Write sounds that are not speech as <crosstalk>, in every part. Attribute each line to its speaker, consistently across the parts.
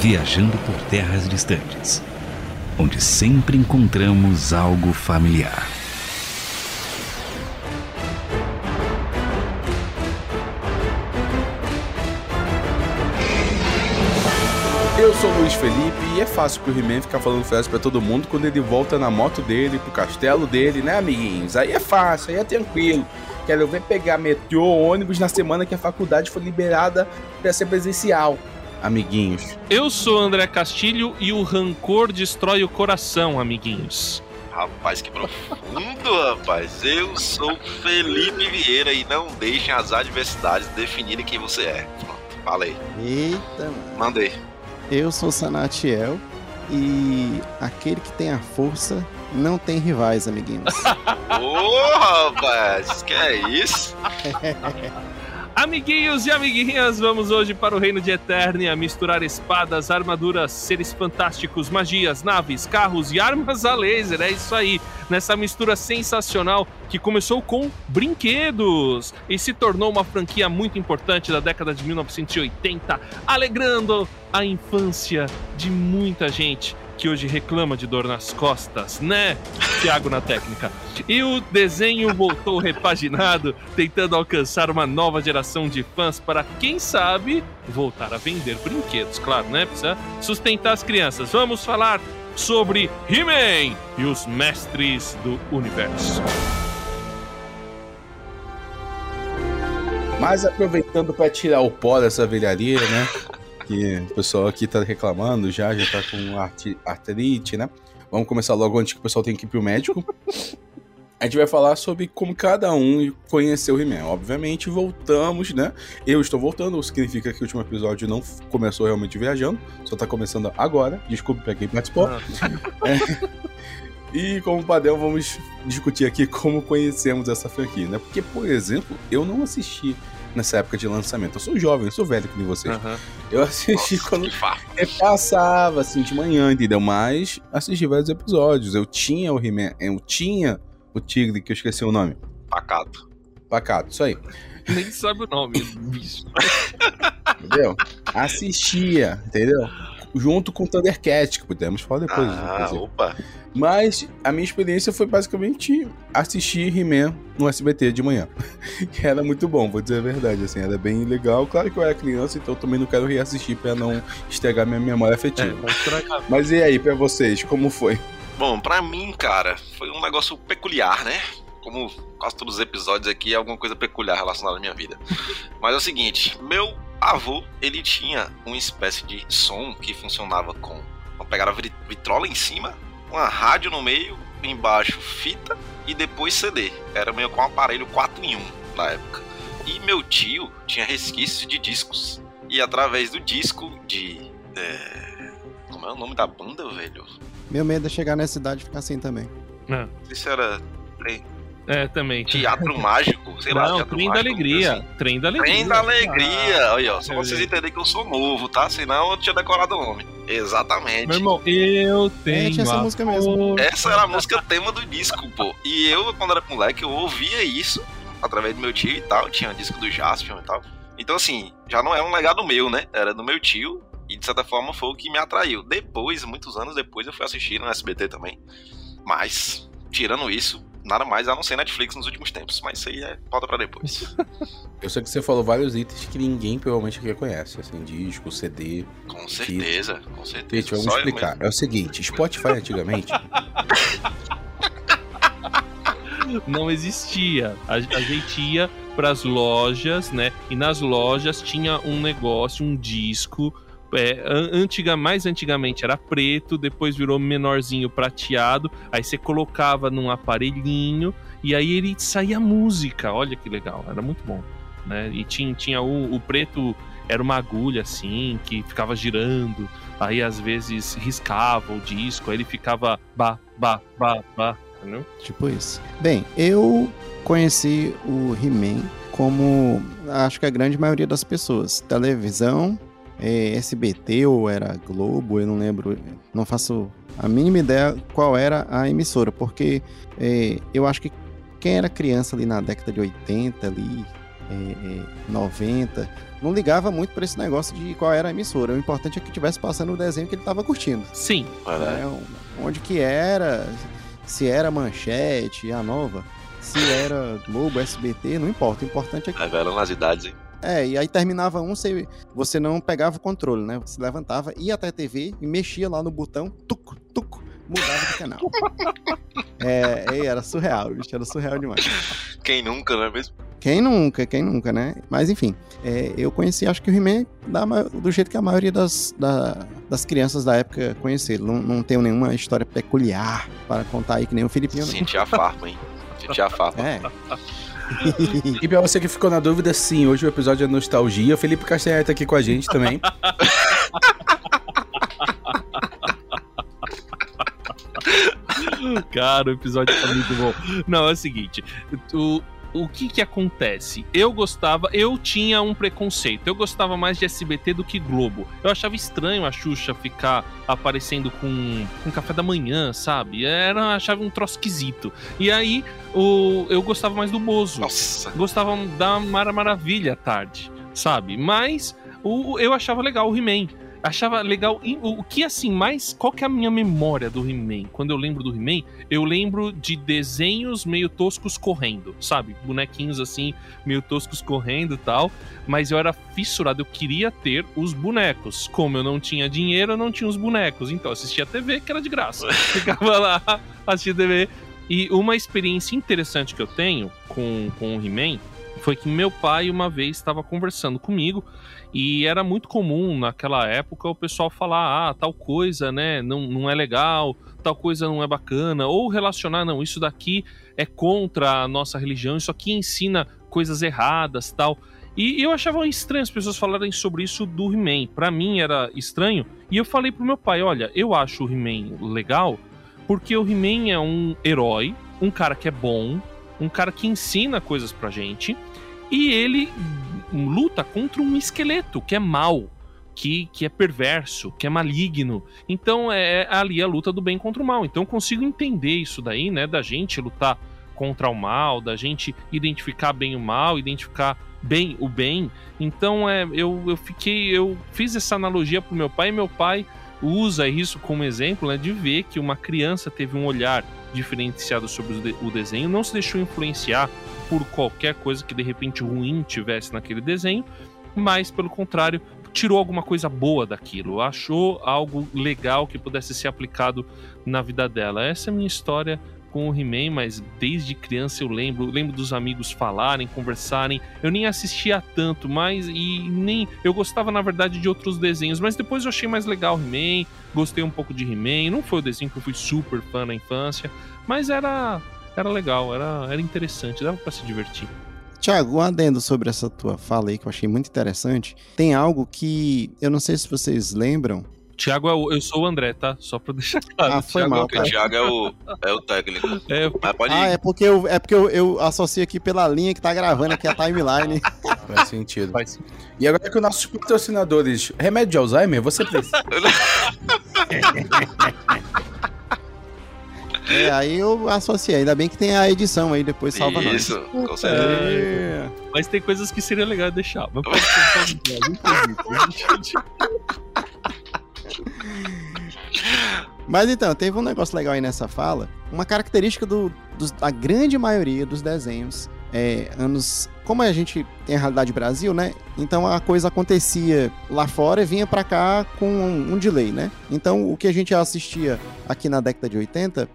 Speaker 1: viajando por terras distantes, onde sempre encontramos algo familiar.
Speaker 2: Eu sou Luiz Felipe e é fácil pro He-Man ficar falando frase pra todo mundo quando ele volta na moto dele, pro castelo dele, né, amiguinhos? Aí é fácil, aí é tranquilo. Quero ver pegar metrô, ônibus na semana que a faculdade foi liberada pra ser presencial, amiguinhos.
Speaker 3: Eu sou André Castilho e o rancor destrói o coração, amiguinhos.
Speaker 4: Rapaz, que profundo, rapaz. Eu sou Felipe Vieira e não deixem as adversidades definirem quem você é. Pronto, falei.
Speaker 5: Eita, mano.
Speaker 4: Mandei.
Speaker 5: Eu sou Sanatiel e aquele que tem a força não tem rivais, amiguinhos. <laughs>
Speaker 4: Ô, rapaz, que é isso? <laughs>
Speaker 3: Amiguinhos e amiguinhas, vamos hoje para o reino de Eternia misturar espadas, armaduras, seres fantásticos, magias, naves, carros e armas a laser. É isso aí, nessa mistura sensacional que começou com brinquedos e se tornou uma franquia muito importante da década de 1980, alegrando a infância de muita gente que hoje reclama de dor nas costas, né? Thiago na técnica. E o desenho voltou <laughs> repaginado, tentando alcançar uma nova geração de fãs para, quem sabe, voltar a vender brinquedos. Claro, né? Precisa sustentar as crianças. Vamos falar sobre He-Man e os mestres do universo.
Speaker 2: Mas aproveitando para tirar o pó dessa velharia, né? Que o pessoal aqui tá reclamando já, já tá com arti- artrite, né? Vamos começar logo antes que o pessoal tenha que ir pro médico. A gente vai falar sobre como cada um conheceu o He-Man. Obviamente, voltamos, né? Eu estou voltando, o que significa que o último episódio não começou realmente viajando, só tá começando agora. Desculpe pra quem participou. E como padrão, vamos discutir aqui como conhecemos essa franquia, né? Porque, por exemplo, eu não assisti nessa época de lançamento. Eu sou jovem, eu sou velho que nem vocês.
Speaker 3: Aham.
Speaker 2: Eu assisti
Speaker 4: Nossa,
Speaker 2: quando passava, assim, de manhã, entendeu? Mas assisti vários episódios. Eu tinha o He-Man, eu tinha o Tigre, que eu esqueci o nome.
Speaker 4: Pacato.
Speaker 2: Pacato, isso aí.
Speaker 3: Nem sabe o nome, bicho. <laughs>
Speaker 2: Entendeu? Assistia, entendeu? Junto com o Thundercat, que podemos falar depois.
Speaker 4: Ah, opa.
Speaker 2: Mas a minha experiência foi basicamente assistir He-Man no SBT de manhã. Que <laughs> era muito bom, vou dizer a verdade, assim, era bem legal. Claro que eu era criança, então eu também não quero reassistir pra não estragar minha memória
Speaker 3: É,
Speaker 2: afetiva.
Speaker 3: estragar.
Speaker 2: Mas e aí, pra vocês, como foi?
Speaker 4: Bom, pra mim, cara, foi um negócio peculiar, né? Como quase todos os episódios aqui, é alguma coisa peculiar relacionada à minha vida. Mas é o seguinte, meu avô, ele tinha uma espécie de som que funcionava com uma pegada vit- vitrola em cima, uma rádio no meio, embaixo fita e depois CD. Era meio com um aparelho 4 em 1 na época. E meu tio tinha resquícios de discos. E através do disco de. é, Como é o nome da banda, velho?
Speaker 5: Meu medo é chegar nessa idade e ficar assim também.
Speaker 4: Não sei se era
Speaker 3: É, também.
Speaker 4: Teatro Mágico, sei lá.
Speaker 3: Não,
Speaker 4: Teatro
Speaker 3: Trem da
Speaker 4: Mágico,
Speaker 3: Alegria.
Speaker 4: assim.
Speaker 3: Trem da Alegria.
Speaker 4: Trem da Alegria. Olha, ó, só
Speaker 3: é
Speaker 4: pra vocês entenderem que eu sou novo, tá? Senão eu tinha decorado o nome. Exatamente.
Speaker 3: Meu irmão, eu
Speaker 5: É,
Speaker 3: tenho.
Speaker 5: tinha essa
Speaker 3: a
Speaker 5: música mesmo.
Speaker 4: Essa era a música tema do disco, pô. E eu, quando era moleque, eu ouvia isso através do meu tio e tal. Tinha disco do Jaspion e tal. Então, assim, já não é um legado meu, né? Era do meu tio. E de certa forma foi o que me atraiu. Depois, muitos anos depois, eu fui assistir no SBT também. Mas, tirando isso, nada mais a não ser Netflix nos últimos tempos. Mas isso aí é pauta pra depois. <laughs>
Speaker 2: Eu sei que você falou vários itens que ninguém provavelmente aqui conhece, assim, disco, CD.
Speaker 4: Com certeza, com certeza.
Speaker 2: Gente, vamos
Speaker 4: Só
Speaker 2: explicar. É o seguinte, Spotify antigamente, <laughs>
Speaker 3: não existia. A, a gente ia pras lojas, né? E nas lojas tinha um negócio, um disco. É, an- antiga, mais antigamente era preto, depois virou menorzinho prateado. Aí você colocava num aparelhinho e aí ele saía música. Olha que legal, era muito bom. Né? E tinha, tinha o, o preto, era uma agulha assim, que ficava girando. Aí às vezes riscava o disco, aí ele ficava ba, ba, ba, ba. Entendeu?
Speaker 5: Tipo isso. Bem, eu conheci o He-Man como acho que a grande maioria das pessoas. Televisão, é, SBT ou era Globo, eu não lembro, não faço a mínima ideia qual era a emissora, porque é, eu acho que quem era criança ali na década de 80 ali, é, 90, não ligava muito pra esse negócio de qual era a emissora. O importante é que tivesse passando o desenho que ele tava curtindo.
Speaker 3: Sim.
Speaker 5: Né? Onde que era, se era Manchete, a nova, se era Globo, SBT, não importa. O importante é que.
Speaker 4: Revelando as idades, hein?
Speaker 5: É, e aí terminava um, você, você não pegava o controle, né? Você levantava, ia até a TV e mexia lá no botão, tuco, tuco, mudava de canal. <laughs> é, era surreal, bicho, era surreal demais.
Speaker 4: Quem nunca, não é mesmo?
Speaker 5: Quem nunca, quem nunca, né? Mas enfim, é, eu conheci, acho que o He-Man do jeito que a maioria das, da- das crianças da época conheceram. Não, não tenho nenhuma história peculiar para contar aí, que nem o Filipinho. não.
Speaker 4: Senti a farpa, hein? Senti a farpa.
Speaker 5: É.
Speaker 2: E pra você que ficou na dúvida, sim, hoje o episódio é nostalgia. O Felipe Castanhar tá aqui com a gente também.
Speaker 3: Cara, o episódio tá muito bom. Não, é o seguinte. O, o que que acontece? Eu gostava, eu tinha um preconceito. Eu gostava mais de SBT do que Globo. Eu achava estranho a Xuxa ficar aparecendo com, com café da manhã, sabe? Era, achava um troço esquisito. E aí, o, eu gostava mais do Bozo.
Speaker 4: Nossa.
Speaker 3: Gostava da Mara Maravilha à tarde, sabe? Mas o, eu achava legal o He-Man. Achava legal. O que assim, mais. Qual que é a minha memória do He-Man? Quando eu lembro do He-Man, eu lembro de desenhos meio toscos correndo, sabe? Bonequinhos assim, meio toscos correndo e tal. Mas eu era fissurado, eu queria ter os bonecos. Como eu não tinha dinheiro, eu não tinha os bonecos. Então eu assistia TV, que era de graça. <laughs> Ficava lá assistindo TV. E uma experiência interessante que eu tenho com, com o He-Man foi que meu pai uma vez estava conversando comigo e era muito comum naquela época o pessoal falar, ah, tal coisa, né, não, não é legal, tal coisa não é bacana, ou relacionar, não, isso daqui é contra a nossa religião, isso aqui ensina coisas erradas, tal. E eu achava estranho as pessoas falarem sobre isso do He-Man. Pra mim era estranho. E eu falei pro meu pai, olha, eu acho o He-Man legal porque o He-Man é um herói, um cara que é bom, um cara que ensina coisas pra gente, e ele luta contra um esqueleto que é mau, que, que é perverso, que é maligno. Então é ali a luta do bem contra o mal. Então eu consigo entender isso daí, né, da gente lutar contra o mal, da gente identificar bem o mal, identificar bem o bem. Então é, eu, eu fiquei, eu fiz essa analogia pro meu pai e meu pai usa isso como exemplo, né, de ver que uma criança teve um olhar diferenciado sobre o, de- o desenho, não se deixou influenciar por qualquer coisa que de repente ruim tivesse naquele desenho, mas pelo contrário, tirou alguma coisa boa daquilo, achou algo legal que pudesse ser aplicado na vida dela. Essa é a minha história com o He-Man, mas desde criança eu lembro, lembro dos amigos falarem, conversarem. Eu nem assistia tanto, mas e nem eu gostava na verdade de outros desenhos, mas depois eu achei mais legal o He-Man, gostei um pouco de He-Man. Não foi o desenho que eu fui super fã na infância, mas era era legal, era, era interessante, dava pra se divertir.
Speaker 5: Tiago, um adendo sobre essa tua fala aí que eu achei muito interessante. Tem algo que eu não sei se vocês lembram.
Speaker 3: Tiago, é o- eu sou o André, tá? Só pra deixar claro.
Speaker 5: Ah, foi
Speaker 3: Thiago
Speaker 5: mal,
Speaker 3: é o
Speaker 4: Porque o
Speaker 5: cara.
Speaker 4: Thiago é o, é o técnico. <laughs>
Speaker 3: É,
Speaker 4: Mas pode
Speaker 5: Ah,
Speaker 4: ir.
Speaker 5: é porque eu, é porque eu, eu associo aqui pela linha que tá gravando aqui a timeline. <laughs>
Speaker 2: Faz sentido.
Speaker 3: faz
Speaker 2: E agora que os nossos patrocinadores, remédio de Alzheimer, você precisa. <laughs>
Speaker 5: É, aí eu associei. Ainda bem que tem a edição aí, depois salva nós.
Speaker 4: Isso, com certeza.
Speaker 5: É.
Speaker 3: Mas tem coisas que seria legal deixar. Mas pode <laughs>
Speaker 5: Mas então, teve um negócio legal aí nessa fala. Uma característica do, dos- da grande maioria dos desenhos é, anos. Como a gente tem a realidade Brasil, né? Então a coisa acontecia lá fora e vinha pra cá com um, um delay, né? Então o que a gente assistia aqui na década de 80 hum,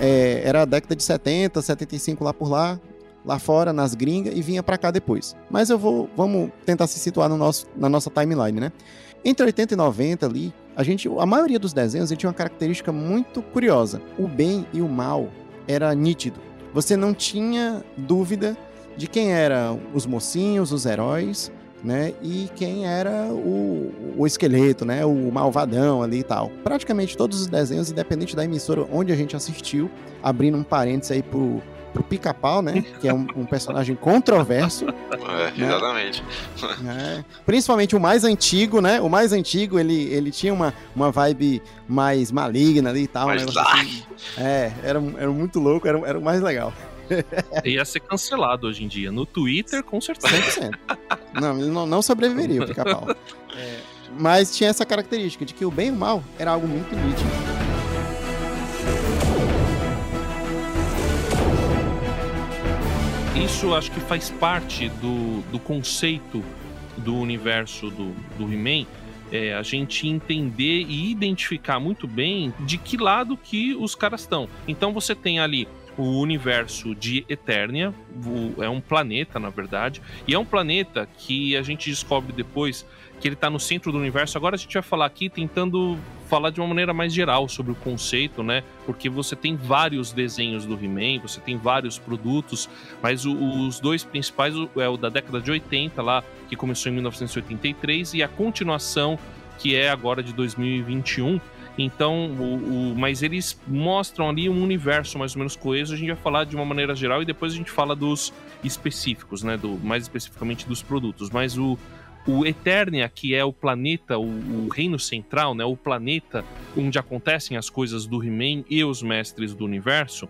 Speaker 5: é, era a década de 70, 75 lá por lá, lá fora, nas gringas, e vinha pra cá depois. Mas eu vou. Vamos tentar se situar no nosso, na nossa timeline, né? Entre 80 e 90 ali, a gente, a maioria dos desenhos tinha uma característica muito curiosa. O bem e o mal era nítido. Você não tinha dúvida de quem eram os mocinhos, os heróis, né? E quem era o, o esqueleto, né? O malvadão ali e tal. Praticamente todos os desenhos, independente da emissora onde a gente assistiu, abrindo um parênteses aí pro, pro Pica-Pau, né? Que é um, um personagem controverso.
Speaker 4: É, exatamente.
Speaker 5: É, principalmente o mais antigo, né? O mais antigo, ele, ele tinha uma, uma vibe mais maligna ali e tal.
Speaker 4: Mais
Speaker 5: negócio assim. É, era, era muito louco, era, era o mais legal. <laughs>
Speaker 3: Ia ser cancelado hoje em dia. No Twitter, com certeza.
Speaker 5: 100%. Não, ele não, não sobreviveria o pica-pau. <laughs> É, mas tinha essa característica de que o bem e o mal era algo muito nítido.
Speaker 3: Isso acho que faz parte do, do conceito do universo do, do He-Man. É, a gente entender e identificar muito bem de que lado que os caras estão. Então você tem ali o universo de Eternia, o, é um planeta, na verdade, e é um planeta que a gente descobre depois que ele está no centro do universo. Agora a gente vai falar aqui tentando falar de uma maneira mais geral sobre o conceito, né? Porque você tem vários desenhos do He-Man, você tem vários produtos, mas o, os dois principais é o da década de 80 lá, que começou em 1983, e a continuação que é agora de 2021. Então, o, o, mas eles mostram ali um universo mais ou menos coeso. A gente vai falar de uma maneira geral e depois a gente fala dos específicos, né? Do, mais especificamente dos produtos. Mas o, o Eternia, que é o planeta, o, o, reino central, né? O planeta onde acontecem as coisas do He-Man e os mestres do universo,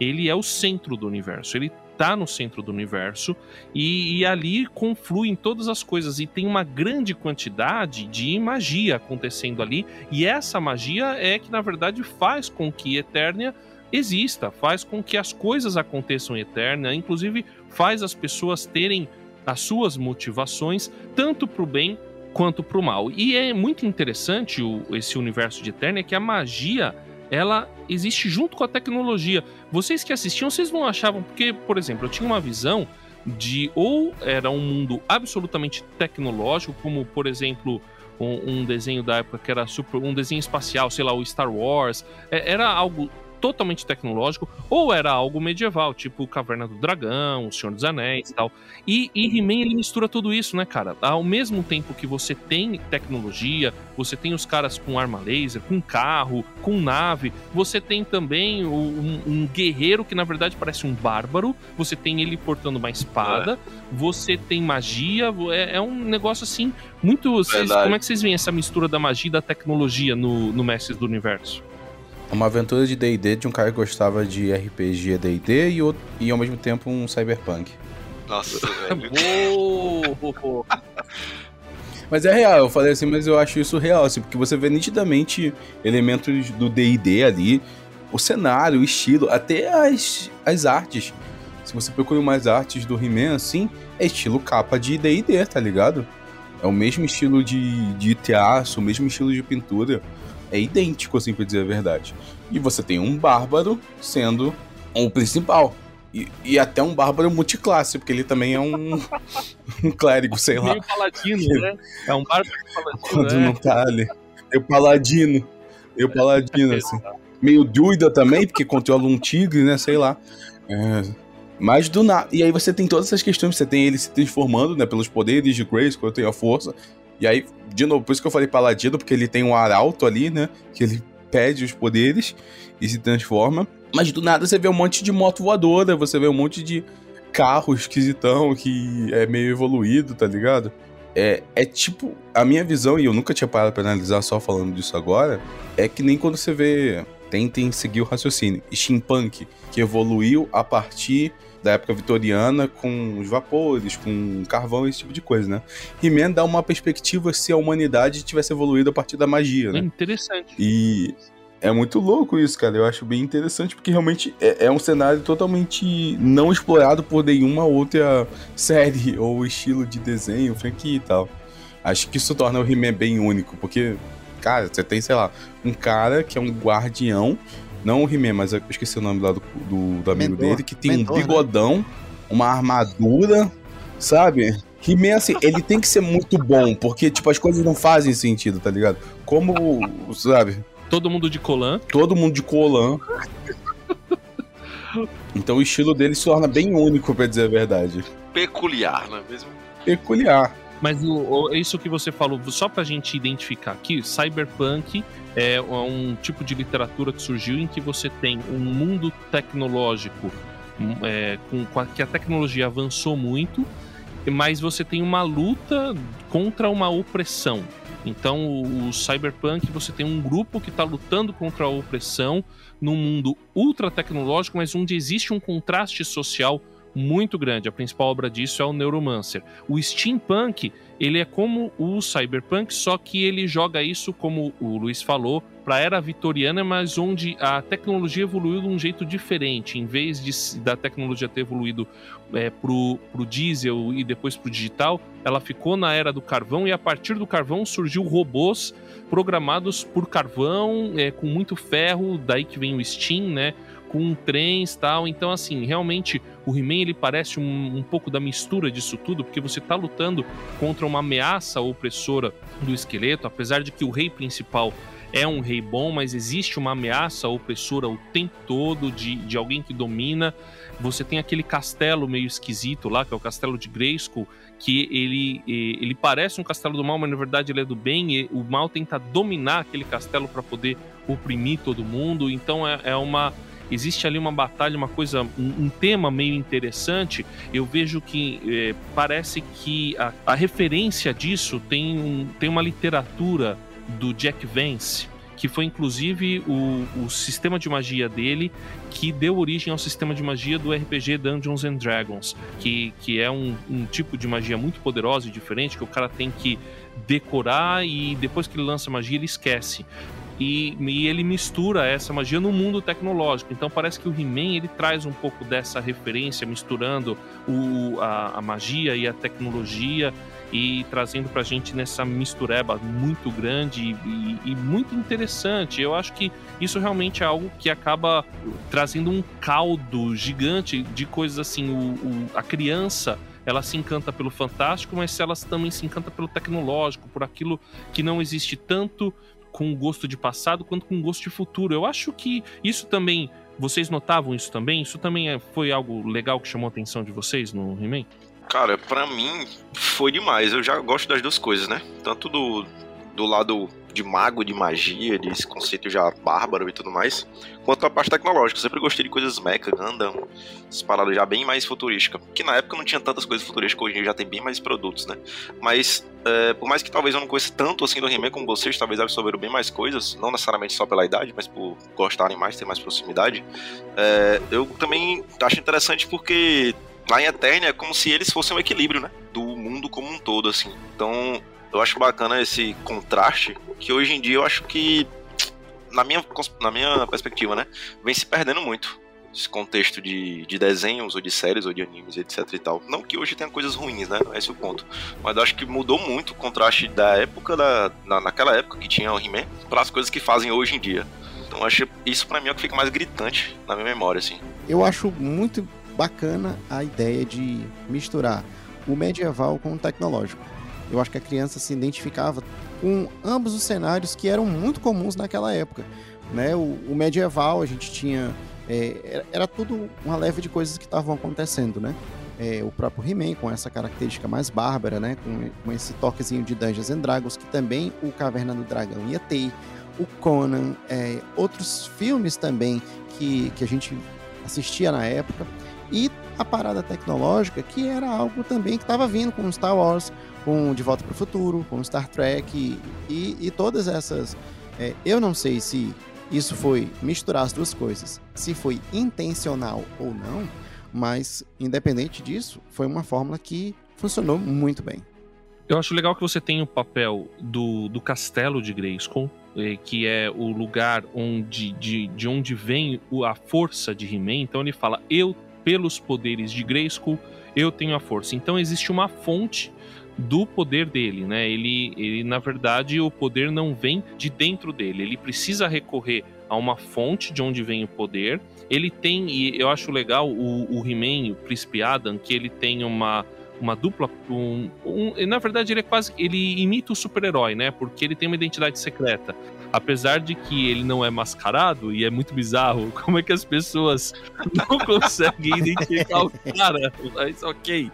Speaker 3: ele é o centro do universo. Ele está no centro do universo e, e, ali confluem todas as coisas e tem uma grande quantidade de magia acontecendo ali e essa magia é que na verdade faz com que Eternia exista, faz com que as coisas aconteçam em Eternia, inclusive faz as pessoas terem as suas motivações tanto para o bem quanto para o mal. E é muito interessante o, esse universo de Eternia que a magia ela existe junto com a tecnologia. Vocês que assistiam, vocês não achavam, porque, por exemplo, eu tinha uma visão de ou era um mundo absolutamente tecnológico, como por exemplo um, um desenho da época que era super, um desenho espacial, sei lá, o Star Wars, é, era algo totalmente tecnológico, ou era algo medieval, tipo Caverna do Dragão, O Senhor dos Anéis e tal. E, e He-Man ele mistura tudo isso, né, cara? Ao mesmo tempo que você tem tecnologia, você tem os caras com arma laser, com carro, com nave, você tem também um, um guerreiro que na verdade parece um bárbaro, você tem ele portando uma espada, é. você tem magia, é, é, um negócio assim muito. Vocês, como é que vocês veem essa mistura da magia e da tecnologia no, no Mestres do Universo?
Speaker 2: Uma aventura de D&D de um cara que gostava de RPG D&D e, e ao mesmo tempo um cyberpunk.
Speaker 4: Nossa, <laughs> velho.
Speaker 2: mas é real, eu falei assim, mas eu acho isso real, assim, porque você vê nitidamente elementos do D&D ali, o cenário, o estilo, até as, as artes. Se você procura mais artes do He-Man, assim, é estilo capa de D&D, tá ligado? É o mesmo estilo de, de teatro, o mesmo estilo de pintura é idêntico, assim, pra dizer a verdade. E você tem um bárbaro sendo o principal. E, e até um bárbaro multiclasse, porque ele também é um, <laughs> um clérigo, sei lá.
Speaker 3: Meio paladino, né? É um bárbaro paladino.
Speaker 2: Quando é. não tá ali. O paladino. O paladino, é, assim. Meio druida também, porque controla um tigre, né? Sei lá. É, mas do nada. E aí você tem todas essas questões. Você tem ele se transformando, né? Pelos poderes de Grace, quando tem a força. E aí, de novo, por isso que eu falei paladino, porque ele tem um arauto ali, né? Que ele pede os poderes e se transforma. Mas do nada você vê um monte de moto voadora, você vê um monte de carro esquisitão que é meio evoluído, tá ligado? É, é tipo, a minha visão, e eu nunca tinha parado pra analisar só falando disso agora, é que nem quando você vê. Tentem seguir o raciocínio. Steampunk, que evoluiu a partir da época vitoriana com os vapores, com carvão, esse tipo de coisa, né? He-Man dá uma perspectiva se a humanidade tivesse evoluído a partir da magia, né?
Speaker 3: Interessante.
Speaker 2: E é muito louco isso, cara. Eu acho bem interessante porque realmente é, é, um cenário totalmente não explorado por nenhuma outra série <laughs> ou estilo de desenho, franquia e tal. Acho que isso torna o He-Man bem único, porque, cara, você tem, sei lá, um cara que é um guardião não o He-Man, mas eu esqueci o nome lá do, do, do amigo Mentor. dele, que tem Mentor, um né? bigodão, né? uma armadura, sabe? He-Man, assim, ele tem que ser muito bom, porque, tipo, as coisas não fazem sentido, tá ligado? Como, sabe?
Speaker 3: Todo mundo de colã.
Speaker 2: Todo mundo de colã. Então o estilo dele se torna bem único, pra dizer a verdade.
Speaker 4: Peculiar, não é mesmo?
Speaker 2: Peculiar.
Speaker 3: Mas o, o, isso que você falou, só pra gente identificar aqui, cyberpunk é um tipo de literatura que surgiu em que você tem um mundo tecnológico hum, é, com, que a tecnologia avançou muito, mas você tem uma luta contra uma opressão. Então, o, o cyberpunk, você tem um grupo que está lutando contra a opressão num mundo ultra tecnológico, mas onde existe um contraste social muito grande. A principal obra disso é o Neuromancer. O steampunk, ele é como o cyberpunk, só que ele joga isso, como o Luiz falou, para a era vitoriana, mas onde a tecnologia evoluiu de um jeito diferente. Em vez de, da tecnologia ter evoluído é, para o diesel e depois para o digital, ela ficou na era do carvão e a partir do carvão surgiu robôs programados por carvão, é, com muito ferro, daí que vem o Steam, né? Com trens tal. Então, assim, realmente o He-Man ele parece um, um, pouco da mistura disso tudo, porque você está lutando contra uma ameaça opressora do esqueleto, apesar de que o rei principal é um rei bom, mas existe uma ameaça opressora o tempo todo de, de alguém que domina. Você tem aquele castelo meio esquisito lá, que é o castelo de Grayskull, que ele, ele parece um castelo do mal, mas na verdade ele é do bem, e o mal tenta dominar aquele castelo para poder oprimir todo mundo. Então é, é uma existe ali uma batalha, uma coisa, um, um tema meio interessante. Eu vejo que é, parece que a, a, referência disso tem, um, tem uma literatura do Jack Vance, que foi inclusive o, o sistema de magia dele que deu origem ao sistema de magia do RPG Dungeons and Dragons, que, que é um, um tipo de magia muito poderosa e diferente que o cara tem que decorar e depois que ele lança magia ele esquece. E, e, ele mistura essa magia no mundo tecnológico. Então parece que o He-Man ele traz um pouco dessa referência, misturando o, a, a magia e a tecnologia e trazendo pra gente nessa mistureba muito grande e, e, muito interessante. Eu acho que isso realmente é algo que acaba trazendo um caldo gigante de coisas assim. O, o, a criança ela se encanta pelo fantástico, mas ela também se encanta pelo tecnológico, por aquilo que não existe tanto com gosto de passado quanto com gosto de futuro. Eu acho que isso também. Vocês notavam isso também? Isso também é, foi algo legal que chamou a atenção de vocês no He-Man?
Speaker 4: Cara, pra mim foi demais. Eu já gosto das duas coisas, né? Tanto do, do lado de mago, de magia, desse conceito já bárbaro e tudo mais, quanto a parte tecnológica. Eu sempre gostei de coisas mecha, Gundam, essas paradas já bem mais futurísticas. Que na época não tinha tantas coisas futurísticas, hoje em dia já tem bem mais produtos, né? Mas, é, por mais que talvez eu não conheça tanto assim do He-Man como vocês, talvez absorveram bem mais coisas, não necessariamente só pela idade, mas por gostarem mais, ter mais proximidade, é, eu também acho interessante porque lá em Eternia é como se eles fossem um equilíbrio, né? Do mundo como um todo, assim. Então, eu acho bacana esse contraste, que hoje em dia eu acho que, na minha, na minha perspectiva, né, vem se perdendo muito. Esse contexto de, de desenhos, ou de séries, ou de animes, etc e tal. Não que hoje tenha coisas ruins, né? Não é esse o ponto. Mas eu acho que mudou muito o contraste da época, da, na, naquela época que tinha o He-Man, para as coisas que fazem hoje em dia. Então acho isso para mim é o que fica mais gritante na minha memória, assim.
Speaker 5: Eu acho muito bacana a ideia de misturar o medieval com o tecnológico. Eu acho que a criança se identificava com ambos os cenários que eram muito comuns naquela época. Né? O, o medieval, a gente tinha. É, era, era, tudo uma leve de coisas que estavam acontecendo, né? É, o próprio He-Man com essa característica mais bárbara, né? Com, com, esse toquezinho de Dungeons and Dragons, que também o Caverna do Dragão ia ter. O Conan, é, outros filmes também que, que a gente assistia na época. E a parada tecnológica, que era algo também que estava vindo com Star Wars, com De Volta para o Futuro, com Star Trek e, e todas essas. É, eu não sei se isso foi misturar as duas coisas, se foi intencional ou não, mas independente disso, foi uma fórmula que funcionou muito bem.
Speaker 3: Eu acho legal que você tem o papel do, do castelo de Grayskull, eh, que é o lugar onde, de, de onde vem a força de He-Man. Então ele fala: Eu, pelos poderes de Grayskull, eu tenho a força. Então existe uma fonte do poder dele, né? Ele, ele, na verdade, o poder não vem de dentro dele. Ele precisa recorrer a uma fonte de onde vem o poder. Ele tem, e eu acho legal o, o He-Man, o Príncipe Adam, que ele tem uma uma dupla. Um, um, na verdade, ele é quase. Ele imita o super-herói, né? Porque ele tem uma identidade secreta. Apesar de que ele não é mascarado, e é muito bizarro, <laughs> como é que as pessoas não conseguem identificar o cara? Mas ok.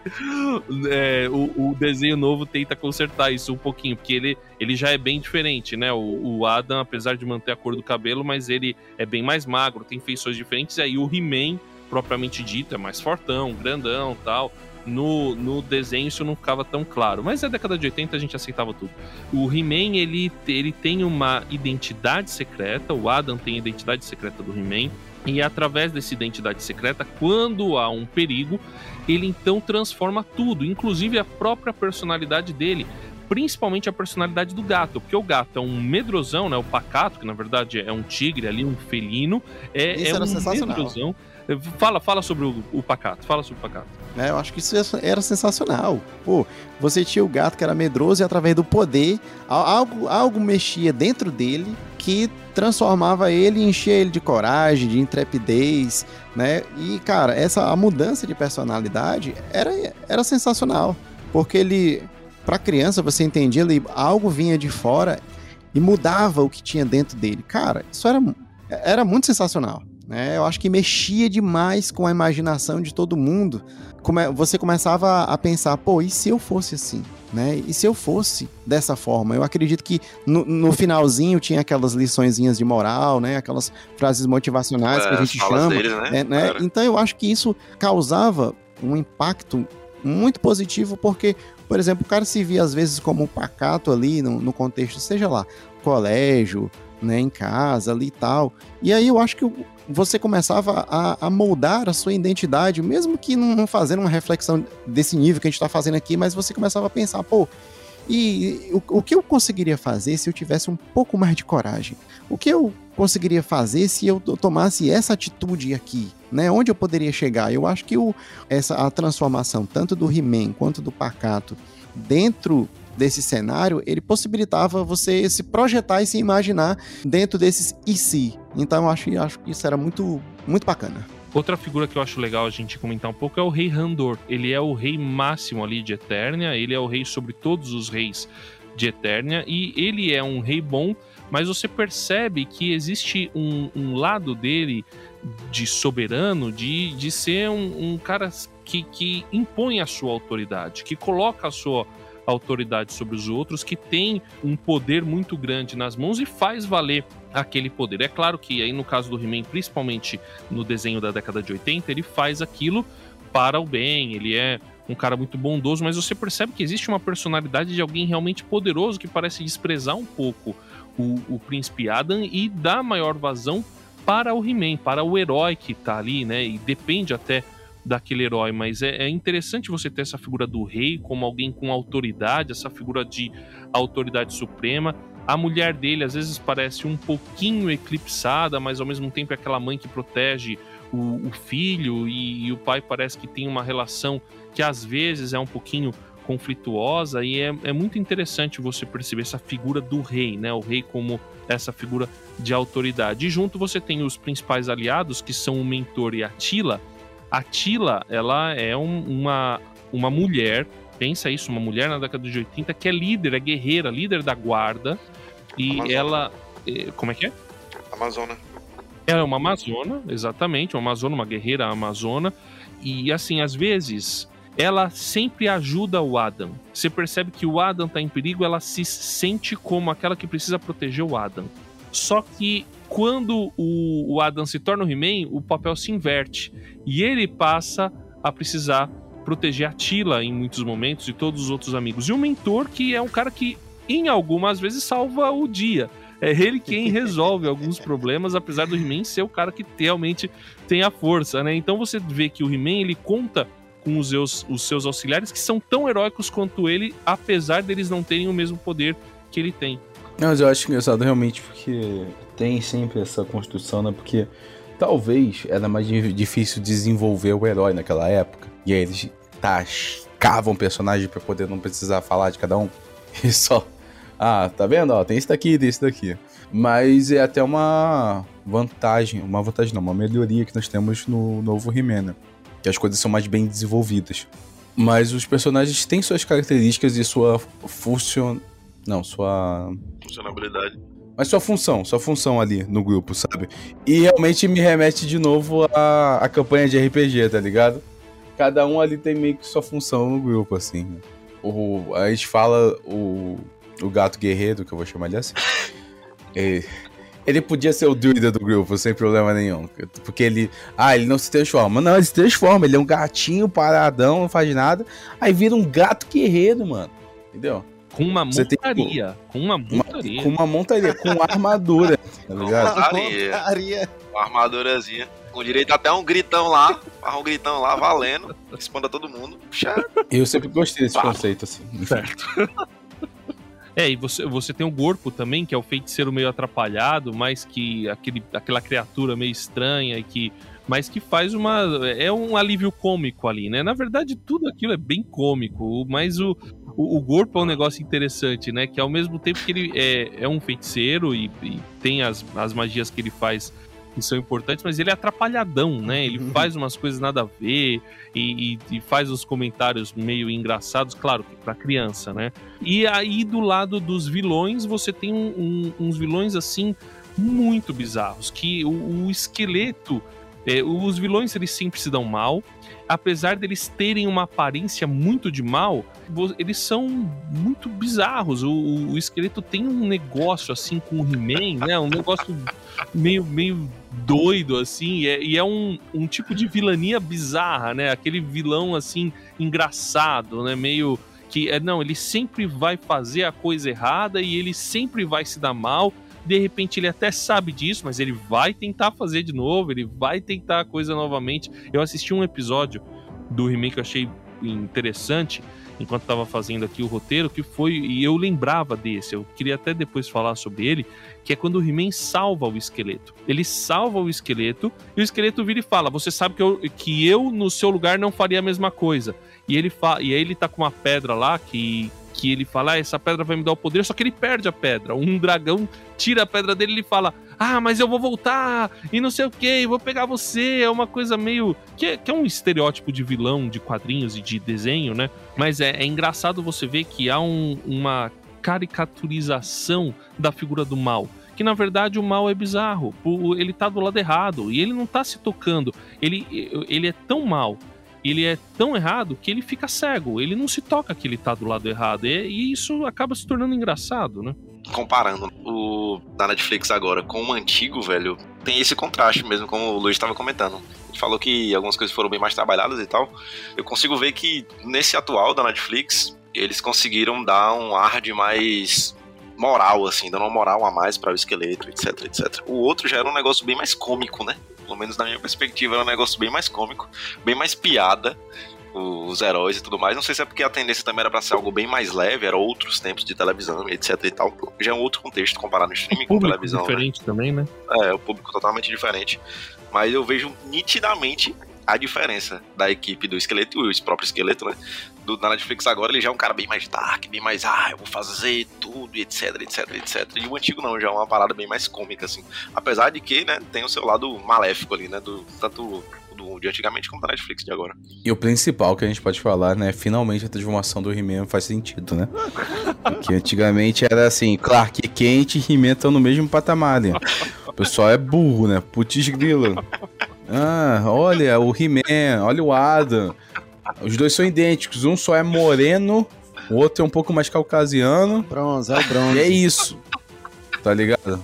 Speaker 3: É, o, o, desenho novo tenta consertar isso um pouquinho, porque ele, ele já é bem diferente, né? O, o Adam, apesar de manter a cor do cabelo, mas ele é bem mais magro, tem feições diferentes. E aí o He-Man, propriamente dito, é mais fortão, grandão tal No, no desenho isso não ficava tão claro, mas na década de 80 a gente aceitava tudo. O He-Man ele, ele tem uma identidade secreta, o Adam tem a identidade secreta do He-Man, e através dessa identidade secreta, quando há um perigo, ele então transforma tudo, inclusive a própria personalidade dele principalmente a personalidade do gato, porque o gato é um medrosão, né? O pacato, que na verdade é um tigre ali, um felino, é,
Speaker 5: Isso
Speaker 3: é um medrosão. Fala, fala sobre o, o pacato, fala sobre o pacato.
Speaker 5: É, eu acho que isso era sensacional. Pô, você tinha o gato que era medroso e através do poder, al- algo, algo mexia dentro dele que transformava ele enchia ele de coragem, de intrepidez, né? E, cara, essa a mudança de personalidade era, era sensacional. Porque ele, pra criança, você entendia ali, algo vinha de fora e mudava o que tinha dentro dele. Cara, isso era, era muito sensacional. Né? Eu acho que mexia demais com a imaginação de todo mundo come- você começava a pensar, pô, e se eu fosse assim? Né? E se eu fosse dessa forma? Eu acredito que no, no finalzinho tinha aquelas liçõezinhas de moral, né? Aquelas frases motivacionais que a
Speaker 4: É,
Speaker 5: gente chama.
Speaker 4: deles, né?
Speaker 5: né, né?
Speaker 4: Cara.
Speaker 5: Então eu acho que isso causava um impacto muito positivo, porque, por exemplo, o cara se via às vezes como um pacato ali no, no contexto, seja lá, colégio, né, em casa ali e tal. E aí eu acho que o- você começava a, a moldar a sua identidade, mesmo que não, fazendo uma reflexão desse nível que a gente está fazendo aqui, mas você começava a pensar, pô, e o, o que eu conseguiria fazer se eu tivesse um pouco mais de coragem? O que eu conseguiria fazer se eu to- tomasse essa atitude aqui? Né? Onde eu poderia chegar? Eu acho que o, essa, a transformação tanto do He-Man quanto do Pacato dentro desse cenário, ele possibilitava você se projetar e se imaginar dentro desses e se. Então eu acho, acho que isso era muito, muito bacana.
Speaker 3: Outra figura que eu acho legal a gente comentar um pouco é o rei Randor. Ele é o rei máximo ali de Eternia, ele é o rei sobre todos os reis de Eternia e ele é um rei bom, mas você percebe que existe um, um lado dele de soberano, de, de ser um, um cara que, que impõe a sua autoridade, que coloca a sua autoridade sobre os outros, que tem um poder muito grande nas mãos e faz valer aquele poder. É claro que aí no caso do He-Man, principalmente no desenho da década de 80, ele faz aquilo para o bem, ele é um cara muito bondoso, mas você percebe que existe uma personalidade de alguém realmente poderoso que parece desprezar um pouco o, o príncipe Adam e dá maior vazão para o He-Man, para o herói que tá ali, né? E depende até daquele herói, mas é, é interessante você ter essa figura do rei como alguém com autoridade, essa figura de autoridade suprema. A mulher dele às vezes parece um pouquinho eclipsada, mas ao mesmo tempo é aquela mãe que protege o, o filho e, e o pai parece que tem uma relação que às vezes é um pouquinho conflituosa e é, é muito interessante você perceber essa figura do rei, né? O rei como essa figura de autoridade. E junto você tem os principais aliados que são o mentor e a Tila. A Tila, ela é um- uma, uma mulher, pensa isso, uma mulher na década de 80 que é líder, é guerreira, líder da guarda. E ela. eh, Como é que é?
Speaker 4: Amazona.
Speaker 3: Ela é uma amazona, exatamente, uma amazona, uma guerreira amazona. E assim, às vezes, ela sempre ajuda o Adam. Você percebe que o Adam tá em perigo, ela se sente como aquela que precisa proteger o Adam. Só que quando o, o Adam se torna o He-Man, o papel se inverte. E ele passa a precisar proteger a Tila em muitos momentos e todos os outros amigos. E o mentor, que é um cara que, em algumas vezes, salva o dia. É ele quem <laughs> resolve alguns problemas, apesar do He-Man ser o cara que realmente tem a força, né? Então você vê que o He-Man, ele conta com os seus, os seus auxiliares que são tão heróicos quanto ele, apesar deles não terem o mesmo poder que ele tem.
Speaker 2: Não, mas eu acho engraçado realmente porque tem sempre essa construção, né? Porque talvez era mais di- difícil desenvolver o herói naquela época. E aí eles tascavam personagem pra poder não precisar falar de cada um. <laughs> E só. Ah, tá vendo? Ó, tem esse daqui, tem esse daqui. Mas é até uma vantagem, uma vantagem não, uma melhoria que nós temos no novo He-Man, né? Que as coisas são mais bem desenvolvidas. Mas os personagens têm suas características e sua função. Não, sua
Speaker 4: Funcionabilidade.
Speaker 2: mas sua função, sua função ali no grupo, sabe? E realmente me remete de novo à, à campanha de RPG, tá ligado? Cada um ali tem meio que sua função no grupo, assim. O, a gente fala o, o gato guerreiro, que eu vou chamar ele assim. é, <laughs> ele podia ser o druida do grupo, sem problema nenhum. Porque ele. Ah, ele não se transforma. Não, ele se transforma. Ele é um gatinho paradão, não faz nada. Aí vira um gato guerreiro, mano. Entendeu?
Speaker 3: Com uma
Speaker 2: Você tem
Speaker 3: montaria. Com uma montaria.
Speaker 2: Uma, com uma montaria, com armadura. Tá ligado?
Speaker 4: Montaria.
Speaker 5: Montaria.
Speaker 4: Uma armadurazinha. Com direito até um gritão lá. Um gritão lá, valendo. Expanda todo mundo. Puxa.
Speaker 2: Eu sempre gostei desse
Speaker 4: Pá.
Speaker 2: conceito, assim.
Speaker 3: Certo. É, e você, você tem o Gorpo também, que é o feiticeiro meio atrapalhado, mas que aquele, aquela criatura meio estranha e que. Mas que faz uma. É um alívio cômico ali, né? Na verdade, tudo aquilo é bem cômico, mas o, o, o Gorpo é um negócio interessante, né? Que ao mesmo tempo que ele é, é um feiticeiro e, e tem as, as magias que ele faz que são importantes, mas ele é atrapalhadão, né? Ele faz umas coisas nada a ver e, e- e faz uns comentários meio engraçados, claro, que pra criança, né? E aí do lado dos vilões, você tem um- um- uns vilões assim muito bizarros, que o, o esqueleto, é, os vilões eles sempre se dão mal, apesar deles terem uma aparência muito de mal, eles são muito bizarros. O, o- o esqueleto tem um negócio assim com o He-Man, né? Um negócio meio, meio doido, assim, e é, e é um, um tipo de vilania bizarra, né? Aquele vilão, assim, engraçado, né? Meio que, é, não, ele sempre vai fazer a coisa errada e ele sempre vai se dar mal. De repente ele até sabe disso, mas ele vai tentar fazer de novo, ele vai tentar a coisa novamente. Eu assisti um episódio do He-Man que eu achei interessante enquanto estava fazendo aqui o roteiro, que foi, e eu lembrava desse, eu queria até depois falar sobre ele, que é quando o He-Man salva o esqueleto. Ele salva o esqueleto e o esqueleto vira e fala: Você sabe que eu, que eu no seu lugar não faria a mesma coisa. E ele fa e aí ele tá com uma pedra lá que, que ele fala: ah, Essa pedra vai me dar o poder, só que ele perde a pedra. Um dragão tira a pedra dele e ele fala: Ah, mas eu vou voltar e não sei o que, vou pegar você. É uma coisa meio. Que é, que é um estereótipo de vilão de quadrinhos e de desenho, né? Mas é, é engraçado você ver que há um- uma caricaturização da figura do mal. Que na verdade o mal é bizarro. Ele tá do lado errado e ele não tá se tocando. Ele, ele é tão mal, ele é tão errado que ele fica cego. Ele não se toca que ele tá do lado errado. E, e isso acaba se tornando engraçado, né?
Speaker 4: comparando o da Netflix agora com o antigo, velho, tem esse contraste mesmo, como o Luiz estava comentando. Falou que algumas coisas foram bem mais trabalhadas e tal. Eu consigo ver que nesse atual da Netflix, eles conseguiram dar um ar de mais moral, assim, dando uma moral a mais para o esqueleto, etc, etc. O outro já era um negócio bem mais cômico, né? Pelo menos na minha perspectiva, era um negócio bem mais cômico, bem mais piada os heróis e tudo mais. Não sei se é porque a tendência também era pra ser algo bem mais leve, era outros tempos de televisão, etc e tal. Já é um outro contexto comparado no streaming com
Speaker 3: Público
Speaker 4: televisão, né?
Speaker 3: diferente também, né?
Speaker 4: É, o público totalmente diferente. Mas eu vejo nitidamente a diferença da equipe do esqueleto e o próprio esqueleto, né? Do, na Netflix agora ele já é um cara bem mais dark, bem mais, ah, eu vou fazer tudo, etc, etc, etc. E o antigo não, já é uma parada bem mais cômica, assim. Apesar de que, né, tem o seu lado maléfico ali, né? Do, tanto do, de antigamente como da Netflix de agora.
Speaker 2: E o principal que a gente pode falar, né? Finalmente a transformação do He-Man faz sentido, né? <laughs> Porque antigamente era assim, Clark Kent e He-Man estão no mesmo patamar, né? O pessoal é burro, né? Putz grilo. Ah, olha o He-Man, olha o Adam. Os dois são idênticos, um só é moreno, o outro é um pouco mais caucasiano.
Speaker 5: Bronze, é o
Speaker 2: E
Speaker 5: bronze.
Speaker 2: é isso. Tá ligado?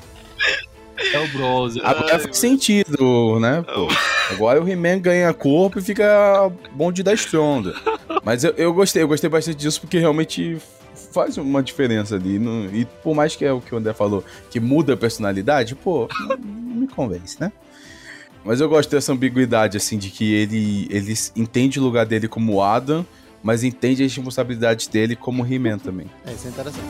Speaker 3: É o Bronze.
Speaker 2: Agora faz sentido, né? Pô. Agora o He-Man ganha corpo e fica bom de dar estronda. Mas eu, eu gostei, eu gostei bastante disso porque realmente faz uma diferença ali. no- e por mais que é o que o André falou, que muda a personalidade, pô, não, não me convence, né? Mas eu gosto dessa ambiguidade, assim, de que ele, ele entende o lugar dele como Adam, mas entende as responsabilidades dele como He-Man também.
Speaker 5: É, isso é interessante.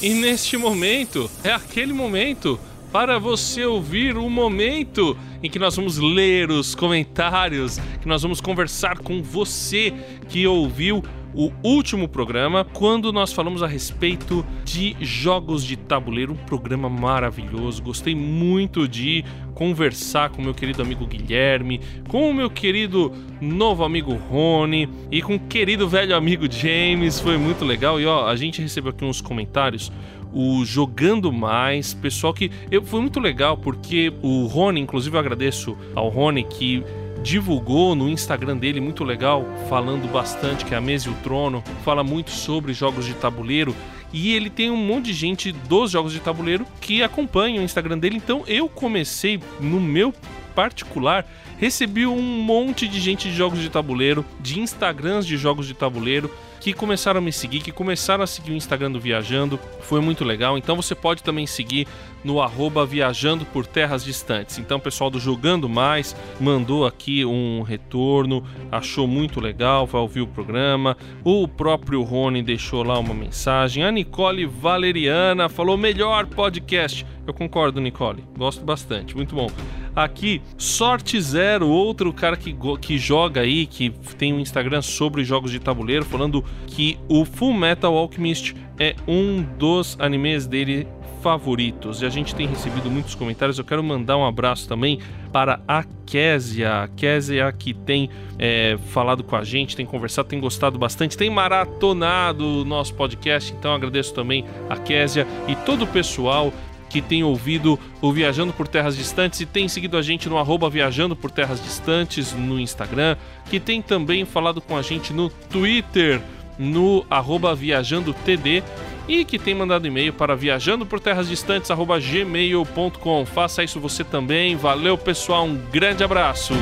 Speaker 3: E neste momento, é aquele momento para você ouvir o momento em que nós vamos ler os comentários, que nós vamos conversar com você que ouviu o último programa, quando nós falamos a respeito de jogos de tabuleiro, um programa maravilhoso. Gostei muito de conversar com meu querido amigo Guilherme, com o meu querido novo amigo Rony e com o querido velho amigo James. Foi muito legal. E ó, a gente recebeu aqui uns comentários o Jogando Mais, pessoal que eu, foi muito legal porque o Rony, inclusive eu agradeço ao Rony que divulgou no Instagram dele, muito legal, falando bastante, que é a Mesa e o Trono, fala muito sobre jogos de tabuleiro. E ele tem um monte de gente dos jogos de tabuleiro que acompanha o Instagram dele. Então eu comecei, no meu particular, recebi um monte de gente de jogos de tabuleiro, de Instagrams de jogos de tabuleiro que começaram a me seguir, que começaram a seguir o Instagram do Viajando. Foi muito legal. Então você pode também seguir no arroba Viajando por Terras Distantes. Então o pessoal do Jogando Mais mandou aqui um retorno, achou muito legal, vai ouvir o programa. O próprio Rony deixou lá uma mensagem. A Nicole Valeriana falou: melhor podcast. Eu concordo, Nicole. Gosto bastante. Muito bom. Aqui, Sorte Zero, outro cara que, que joga aí, que tem um Instagram sobre jogos de tabuleiro, falando que o Full Metal Alchemist é um dos animes dele favoritos. E a gente tem recebido muitos comentários. Eu quero mandar um abraço também para a Késia. A Késia que tem é, falado com a gente, tem conversado, tem gostado bastante, tem maratonado o nosso podcast. Então agradeço também a Késia e todo o pessoal que tem ouvido o Viajando por Terras Distantes e tem seguido a gente no arroba Viajando por Terras Distantes no Instagram, que tem também falado com a gente no Twitter, no arroba Viajando TD e que tem mandado e-mail para viajando por terras distantes gmail.com. Faça isso você também. Valeu, pessoal. Um grande abraço.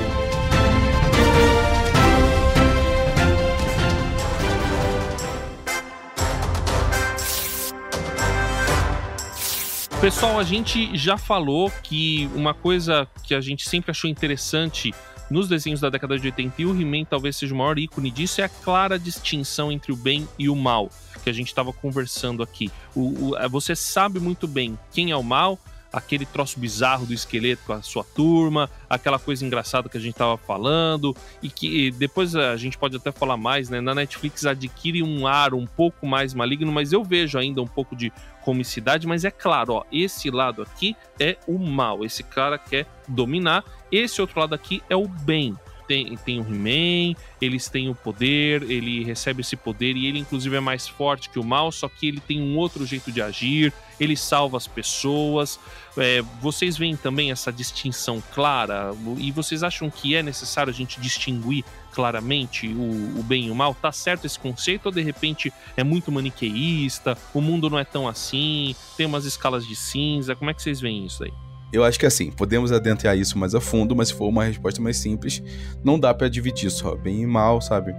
Speaker 3: Pessoal, a gente já falou que uma coisa que a gente sempre achou interessante nos desenhos da década de 80 e o He-Man talvez seja o maior ícone disso é a clara distinção entre o bem e o mal que a gente estava conversando aqui. O, o, você sabe muito bem quem é o mal, aquele troço bizarro do esqueleto com a sua turma, aquela coisa engraçada que a gente estava falando, e que depois a gente pode até falar mais, né? Na Netflix adquire um ar um pouco mais maligno, mas eu vejo ainda um pouco de comicidade, mas é claro, ó, esse lado aqui é o mal, esse cara quer dominar, esse outro lado aqui é o bem tem, tem o He-Man, eles têm o poder, ele recebe esse poder e ele, inclusive, é mais forte que o mal, só que ele tem um outro jeito de agir, ele salva as pessoas. É, vocês veem também essa distinção clara e vocês acham que é necessário a gente distinguir claramente o, o, bem e o mal? Tá certo esse conceito ou de repente é muito maniqueísta? O mundo não é tão assim? Tem umas escalas de cinza? Como é que vocês veem isso aí?
Speaker 2: Eu acho que assim, podemos adentrar isso mais a fundo, mas se for uma resposta mais simples, não dá para dividir só bem e mal, sabe?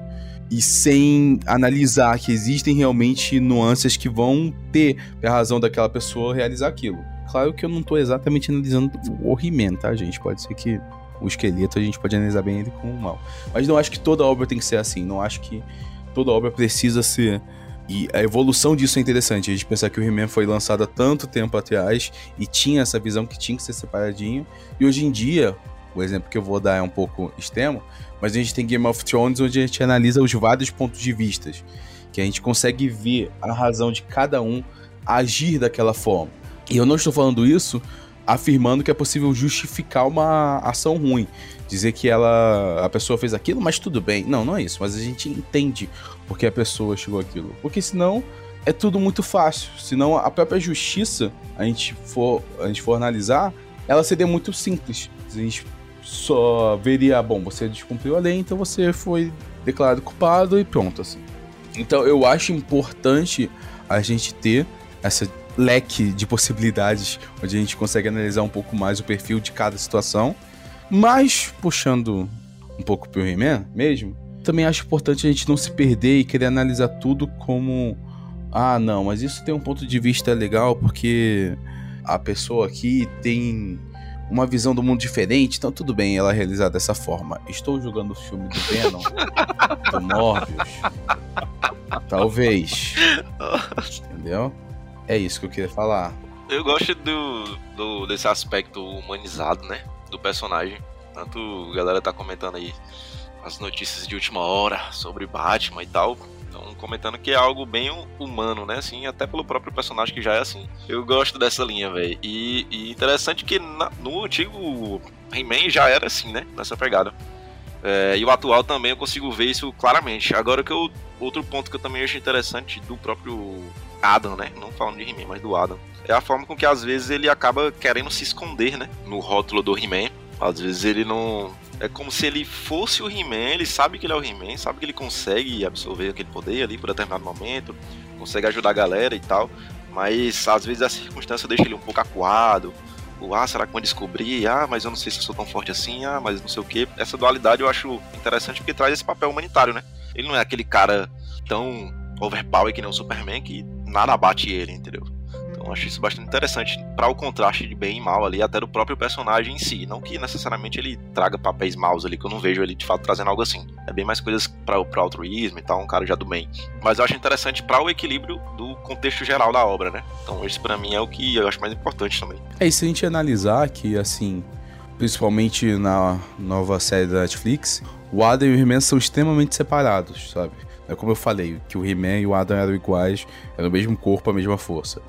Speaker 2: E sem analisar que existem realmente nuances que vão ter a razão daquela pessoa realizar aquilo. Claro que eu não tô exatamente analisando o He-Man, tá, gente? Pode ser que o esqueleto a gente pode analisar bem ele como mal. Mas não acho que toda obra tem que ser assim. Não acho que toda obra precisa ser e a evolução disso é interessante. A gente pensar que o He-Man foi lançado há tanto tempo atrás e tinha essa visão que tinha que ser separadinho. E hoje em dia, o exemplo que eu vou dar é um pouco extremo, mas a gente tem Game of Thrones onde a gente analisa os vários pontos de vista. Que a gente consegue ver a razão de cada um agir daquela forma. E eu não estou falando isso afirmando que é possível justificar uma ação ruim dizer que ela a pessoa fez aquilo, mas tudo bem. Não, não é isso, mas a gente entende porque a pessoa chegou aquilo. Porque senão é tudo muito fácil. Senão a própria justiça, a gente for, a gente for analisar, ela seria muito simples. A gente só veria, bom, você descumpriu a lei, então você foi declarado culpado e pronto assim. Então eu acho importante a gente ter essa leque de possibilidades onde a gente consegue analisar um pouco mais o perfil de cada situação mas, puxando um pouco pro He-Man mesmo, também acho importante a gente não se perder e querer analisar tudo como. Ah, não, mas isso tem um ponto de vista legal porque a pessoa aqui tem uma visão do mundo diferente, então tudo bem ela realizar dessa forma. Estou jogando o filme do Venom, <laughs> do Morbius. Talvez. Entendeu? É isso que eu queria falar.
Speaker 4: Eu gosto do, do desse aspecto humanizado, né? do personagem. Tanto a galera tá comentando aí as notícias de última hora sobre Batman e tal. Estão comentando que é algo bem humano, né? Assim, até pelo próprio personagem que já é assim. Eu gosto dessa linha, velho. E, e, interessante que na, no antigo He-Man já era assim, né? Nessa pegada. É, e o atual também eu consigo ver isso claramente. Agora que eu, outro ponto que eu também acho interessante do próprio Adam, né? Não falando de He-Man, mas do Adam é a forma com que às vezes ele acaba querendo se esconder, né? No rótulo do He-Man. Às vezes ele não, É como se ele fosse o He-Man, ele sabe que ele é o He-Man, sabe que ele consegue absorver aquele poder ali por determinado momento, consegue ajudar a galera e tal, mas às vezes a circunstância deixa ele um pouco acuado, o ah, será que vão descobrir? Ah, mas eu não sei se eu sou tão forte assim, ah, mas não sei o que. Essa dualidade eu acho interessante porque traz esse papel humanitário, né? Ele não é aquele cara tão overpower que nem o Superman que nada bate ele, entendeu? Então acho isso bastante interessante para o contraste de bem e mal ali, até do próprio personagem em si. Não que necessariamente ele traga papéis maus ali, que eu não vejo ele de fato trazendo algo assim. É bem mais coisas para o altruísmo e tal, um cara já do bem. Mas eu acho interessante para o equilíbrio do contexto geral da obra, né? Então esse para mim é o que eu acho mais importante também.
Speaker 2: É, e se a gente analisar que, assim, principalmente na nova série da Netflix, o Adam e o He-Man são extremamente separados, sabe? É como eu falei, que o He-Man e o Adam eram iguais, eram o mesmo corpo, a mesma força.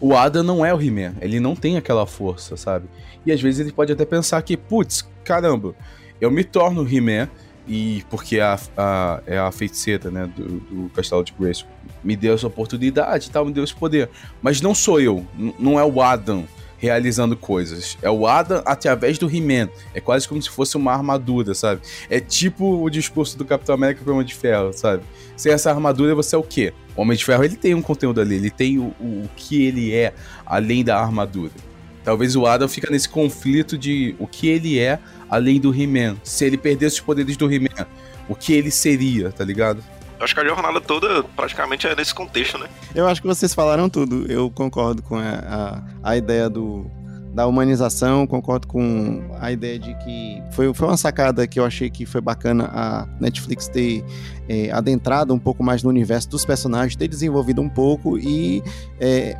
Speaker 2: O Adam não é o He-Man, ele não tem aquela força, sabe? E às vezes ele pode até pensar que, putz, caramba, eu me torno He-Man, e porque a, a, é a feiticeira, né, do, do Castelo de Grace me deu essa oportunidade e tal, me deu esse poder. Mas não sou eu, não é o Adam realizando coisas. É o Adam através do He-Man. É quase como se fosse uma armadura, sabe? É tipo o discurso do Capitão América pro Homem de Ferro, sabe? Sem essa armadura, você é o quê? O Homem de Ferro, ele tem um conteúdo ali, ele tem o, o que ele é além da armadura. Talvez o Adam fica nesse conflito de o que ele é além do He-Man. Se ele perdesse os poderes do He-Man, o que ele seria, tá ligado?
Speaker 4: Acho que a jornada toda praticamente é nesse contexto, né?
Speaker 5: Eu acho que vocês falaram tudo. Eu concordo com a, a, a ideia do, da humanização, concordo com a ideia de que foi, foi uma sacada que eu achei que foi bacana a Netflix ter é, adentrado um pouco mais no universo dos personagens, ter desenvolvido um pouco e é,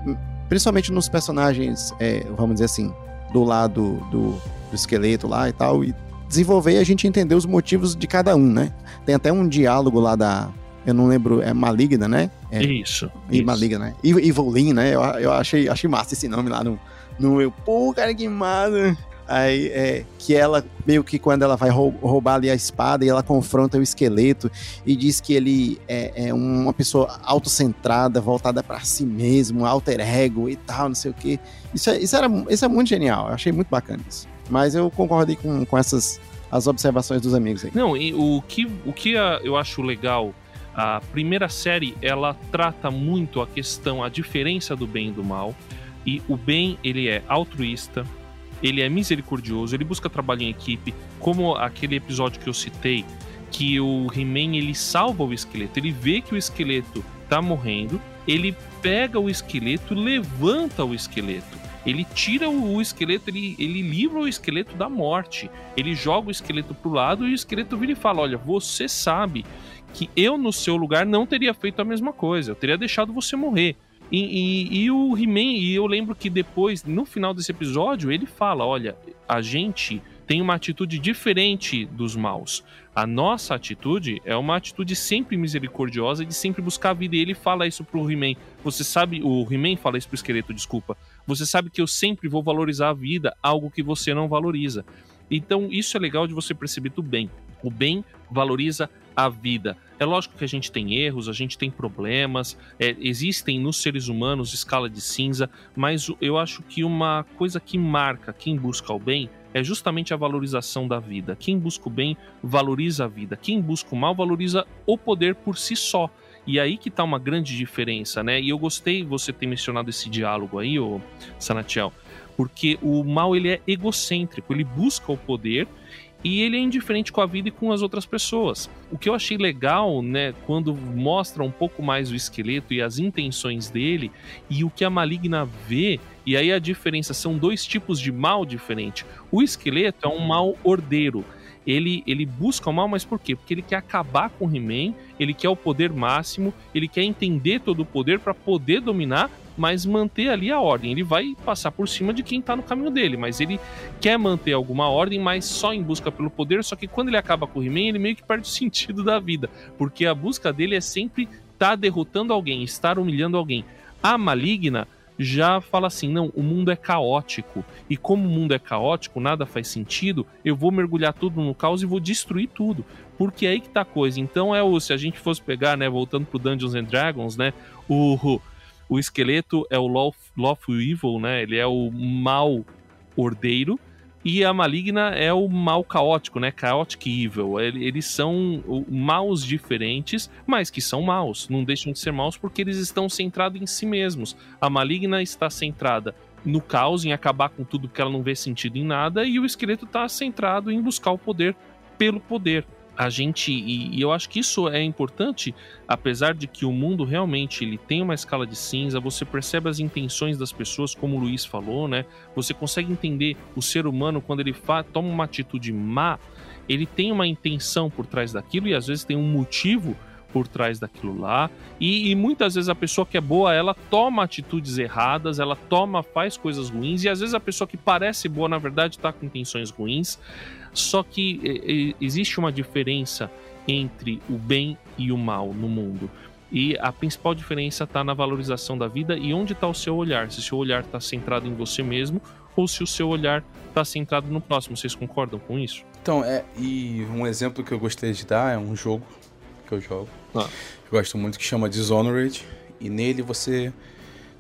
Speaker 5: principalmente nos personagens, é, vamos dizer assim, do lado do, do esqueleto lá e tal, e desenvolver e a gente entender os motivos de cada um, né? Tem até um diálogo lá da eu não lembro, é Maligna, né? É,
Speaker 3: isso.
Speaker 5: E
Speaker 3: isso.
Speaker 5: Maligna, né? E Evolin, né? Eu, eu achei, achei massa esse nome lá no, no eu. Pô, cara, que massa. Aí, é, que ela, meio que quando ela vai roubar ali a espada e ela confronta o esqueleto e diz que ele é, é uma pessoa autocentrada, voltada para si mesmo, alter ego e tal, não sei o que. Isso, é, isso, era, isso é muito genial, eu achei muito bacana isso. Mas eu concordei com, com essas as observações dos amigos aí.
Speaker 3: Não, e o que, o que eu acho legal a primeira série ela trata muito a questão, a diferença do bem e do mal. E o bem ele é altruísta, ele é misericordioso, ele busca trabalho em equipe, como aquele episódio que eu citei, que o He-Man ele salva o esqueleto, ele vê que o esqueleto tá morrendo, ele pega o esqueleto, levanta o esqueleto. Ele tira o, esqueleto, ele, ele livra o esqueleto da morte. Ele joga o esqueleto pro lado e o esqueleto vira e fala: Olha, você sabe que eu, no seu lugar, não teria feito a mesma coisa. Eu teria deixado você morrer. E, e, e o He-Man, e eu lembro que depois, no final desse episódio, ele fala: olha, a gente tem uma atitude diferente dos maus. A nossa atitude é uma atitude sempre misericordiosa de sempre buscar a vida. E ele fala isso pro He-Man. Você sabe, o He-Man fala isso pro esqueleto, desculpa. Você sabe que eu sempre vou valorizar a vida, algo que você não valoriza. Então, isso é legal de você perceber do bem. O bem valoriza a vida. É lógico que a gente tem erros, a gente tem problemas, é, existem nos seres humanos escala de cinza, mas eu acho que uma coisa que marca quem busca o bem é justamente a valorização da vida. Quem busca o bem valoriza a vida, quem busca o mal valoriza o poder por si só. E aí que tá uma grande diferença, né? E eu gostei você ter mencionado esse diálogo aí, ô Sanatiel, porque o mal ele é egocêntrico, ele busca o poder e ele é indiferente com a vida e com as outras pessoas. O que eu achei legal, né, quando mostra um pouco mais o esqueleto e as intenções dele e o que a maligna vê, e aí a diferença são dois tipos de mal diferente. O esqueleto é um mal ordeiro. Ele, ele busca o mal, mas por quê? Porque ele quer acabar com o He-Man, ele quer o poder máximo, ele quer entender todo o poder para poder dominar mas manter ali a ordem. Ele vai passar por cima de quem tá no caminho dele, mas ele quer manter alguma ordem, mas só em busca pelo poder. Só que quando ele acaba com o He-Man, ele meio que perde o <laughs> sentido da vida, porque a busca dele é sempre estar tá derrotando alguém, estar humilhando alguém. A maligna já fala assim: não, o mundo é caótico. E como o mundo é caótico, nada faz sentido, eu vou mergulhar tudo no caos e vou destruir tudo. Porque é aí que tá a coisa. Então é o. Se a gente fosse pegar, né, voltando pro Dungeons and Dragons, né? O, o esqueleto é o Lawful Evil, né? Ele é o mal ordeiro. E a maligna é o mal caótico, né? Chaotic evil. Eles são maus diferentes, mas que são maus. Não deixam de ser maus porque eles estão centrados em si mesmos. A maligna está centrada no caos, em acabar com tudo porque ela não vê sentido em nada, e o esqueleto está centrado em buscar o poder pelo poder a gente e, e, eu acho que isso é importante, apesar de que o mundo realmente ele tem uma escala de cinza, você percebe as intenções das pessoas, como o Luiz falou, né? Você consegue entender o ser humano quando ele toma uma atitude má, ele tem uma intenção por trás daquilo e às vezes tem um motivo por trás daquilo lá. E, e, muitas vezes a pessoa que é boa, ela toma atitudes erradas, ela toma, faz coisas ruins, e às vezes a pessoa que parece boa, na verdade, está com intenções ruins. Só que existe uma diferença entre o bem e o mal no mundo. E a principal diferença está na valorização da vida e onde está o seu olhar. Se o seu olhar está centrado em você mesmo ou se o seu olhar está centrado no próximo. Vocês concordam com isso?
Speaker 2: Então, é, e um exemplo que eu gostaria de dar é um jogo que eu jogo. Ah. Eu gosto muito que chama Dishonored. E nele você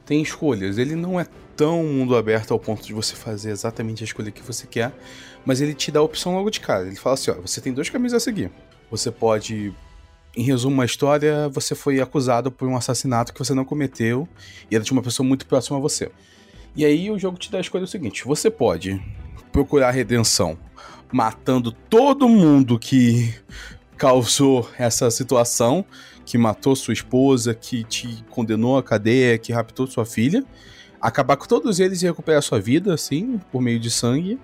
Speaker 2: tem escolhas. Ele não é tão mundo aberto ao ponto de você fazer exatamente a escolha que você quer, mas ele te dá a opção logo de cara. Ele fala assim: ó, você tem dois caminhos a seguir. Você pode. Em resumo, uma história, você foi acusado por um assassinato que você não cometeu e era de uma pessoa muito próxima a você. E aí o jogo te dá a escolha seguinte: você pode procurar redenção matando todo mundo que causou essa situação, que matou sua esposa, que te condenou à cadeia, que raptou sua filha, acabar com todos eles e recuperar sua vida, assim, por meio de sangue,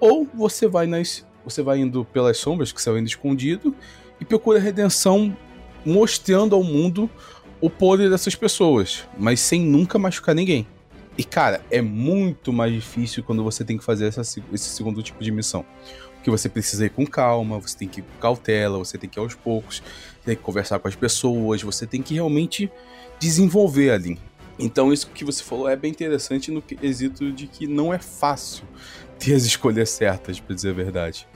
Speaker 2: ou você vai nas, você vai indo pelas sombras, que vai indo escondido, e procura redenção mostrando ao mundo o poder dessas pessoas, mas sem nunca machucar ninguém. E cara, é muito mais difícil quando você tem que fazer essa, esse segundo tipo de missão que você precisa ir com calma, você tem que ir com cautela, você tem que ir aos poucos, tem que conversar com as pessoas, você tem que realmente desenvolver ali. Então isso que você falou é bem interessante no quesito de que não é fácil ter as escolhas certas, para dizer a verdade.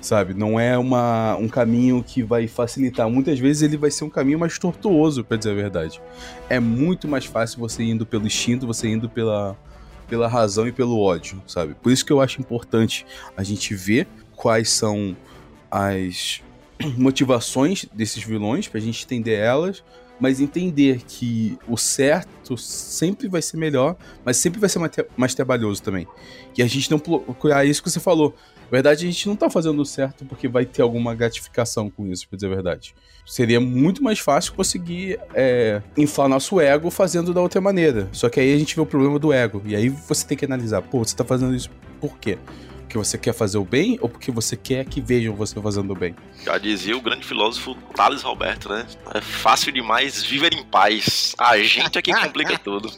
Speaker 2: Sabe, não é uma, um caminho que vai facilitar. Muitas vezes ele vai ser um caminho mais tortuoso, para dizer a verdade. É muito mais fácil você indo pelo instinto, você indo pela, pela razão e pelo ódio, sabe? Por isso que eu acho importante a gente ver quais são as <clears throat> motivações desses vilões, pra gente entender elas, mas entender que o certo sempre vai ser melhor, mas sempre vai ser mais trabalhoso também. E a gente não procurar isso que você falou. Na verdade, a gente não tá fazendo certo porque vai ter alguma gratificação com isso, pra dizer a verdade. Seria muito mais fácil conseguir é, inflar nosso ego fazendo da outra maneira. Só que aí a gente vê o problema do ego. E aí você tem que analisar, pô, você tá fazendo isso por quê? Porque você quer fazer o bem ou porque você quer que vejam você fazendo o bem?
Speaker 4: Já dizia o grande filósofo Thales Roberto, né? É fácil demais viver em paz. A gente é que complica <laughs> tudo.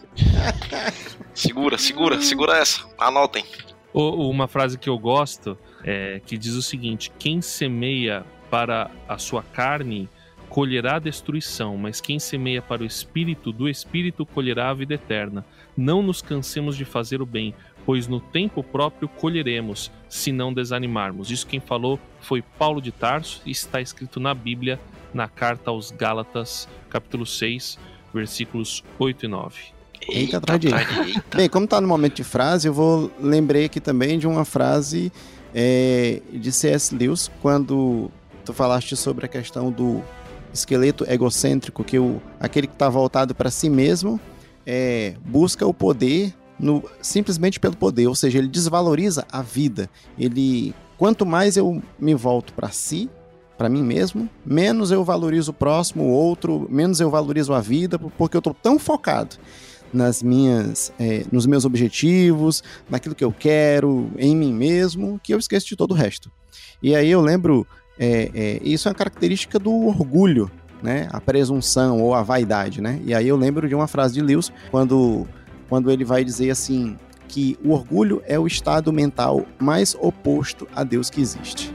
Speaker 4: Segura, segura, segura essa. Anotem.
Speaker 3: Uma frase que eu gosto é que diz o seguinte: quem semeia para a sua carne colherá destruição, mas quem semeia para o espírito, do espírito colherá a vida eterna. Não nos cansemos de fazer o bem, pois no tempo próprio colheremos, se não desanimarmos. Isso quem falou foi Paulo de Tarso e está escrito na Bíblia, na carta aos Gálatas, capítulo 6, versículos 8 e 9.
Speaker 5: Eita, eita, Bem, como está no momento de frase, eu vou lembrei aqui também de uma frase é, de C.S. Lewis, quando tu falaste sobre a questão do esqueleto egocêntrico, que o, aquele que está voltado para si mesmo é, busca o poder no, simplesmente pelo poder, ou seja, ele desvaloriza a vida. Ele, quanto mais eu me volto para si, para mim mesmo, menos eu valorizo o próximo, o outro, menos eu valorizo a vida, porque eu estou tão focado nas minhas, é, nos meus objetivos, naquilo que eu quero, em mim mesmo, que eu esqueço de todo o resto. E aí eu lembro, é, é, isso é uma característica do orgulho, né? A presunção ou a vaidade, né? E aí eu lembro de uma frase de Lewis quando quando ele vai dizer assim que o orgulho é o estado mental mais oposto a Deus que existe.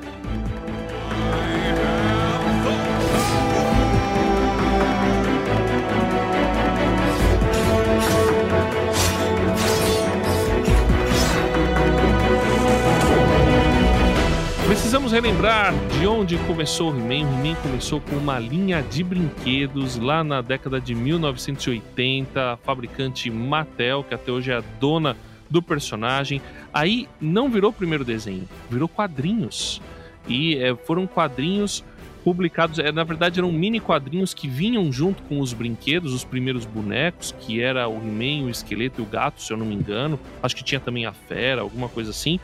Speaker 3: Precisamos relembrar de onde começou o He-Man. O He-Man começou com uma linha de brinquedos lá na década de 1980. A fabricante Mattel, que até hoje é a dona do personagem. Aí não virou primeiro desenho, virou quadrinhos. E é, foram quadrinhos publicados, é, na verdade eram mini quadrinhos que vinham junto com os brinquedos, os primeiros bonecos, que era o He-Man, o esqueleto e o gato, se eu não me engano. Acho que tinha também a fera, alguma coisa assim.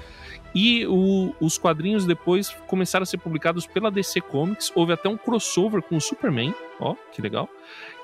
Speaker 3: E o, os quadrinhos depois começaram a ser publicados pela DC Comics. Houve até um crossover com o Superman. Ó, que legal.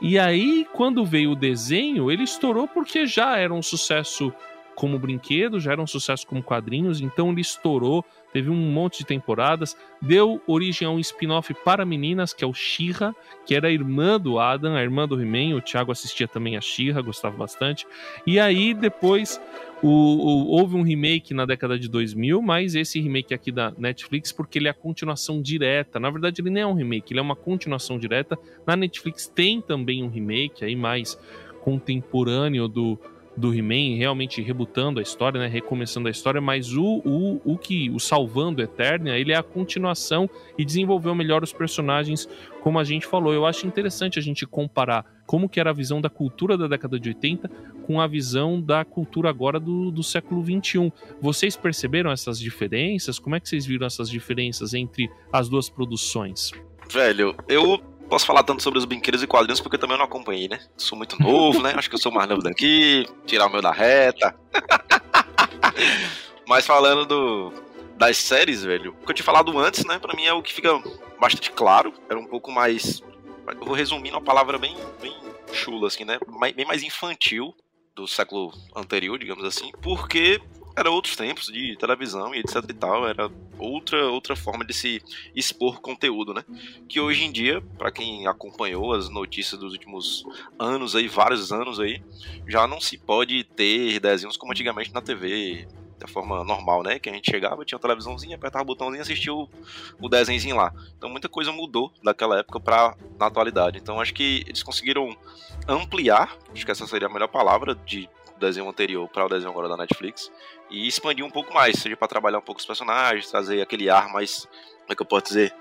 Speaker 3: E aí, quando veio o desenho, ele estourou porque já era um sucesso como brinquedo, já era um sucesso como quadrinhos, então ele estourou, teve um monte de temporadas, deu origem a um spin-off para meninas, que é o She-Ra, que era a irmã do Adam, a irmã do He-Man, o Thiago assistia também a She-Ra, gostava bastante. E aí depois o, o, houve um remake na década de 2000, mas esse remake aqui da Netflix, porque ele é a continuação direta. Na verdade, ele não é um remake, ele é uma continuação direta. Na Netflix tem também um remake aí mais contemporâneo do, do He-Man, realmente rebutando a história, né, recomeçando a história, mas o, o, o que o Salvando Eternia, ele é a continuação e desenvolveu melhor os personagens, como a gente falou. Eu acho interessante a gente comparar como que era a visão da cultura da década de 80 com a visão da cultura agora do, do século 21. Vocês perceberam essas diferenças? Como é que vocês viram essas diferenças entre as duas produções?
Speaker 4: Velho, eu posso falar tanto sobre os brinquedos e quadrinhos porque também eu não acompanhei, né? Sou muito novo, né? Acho que eu sou mais novo daqui, tirar o meu da reta. <laughs> Mas falando do, das séries, velho, o que eu tinha falado antes, né? Pra mim é o que fica bastante claro. Era um pouco mais. Eu vou resumir uma palavra bem, bem chula, assim, né? Bem mais infantil do século anterior, digamos assim, porque era outros tempos de televisão e etc e tal, era outra outra forma de se expor conteúdo, né? Que hoje em dia, para quem acompanhou as notícias dos últimos anos aí, vários anos aí, já não se pode ter desenhos como antigamente na TV, da forma normal, né? Que a gente chegava, tinha uma televisãozinha, apertava o botãozinho e assistia o, o desenhozinho lá. Então muita coisa mudou daquela época para na atualidade. Então acho que eles conseguiram ampliar, acho que essa seria a melhor palavra de desenho anterior para o desenho agora da Netflix e expandir um pouco mais, seja para trabalhar um pouco os personagens, trazer aquele ar mais, como é que eu posso dizer,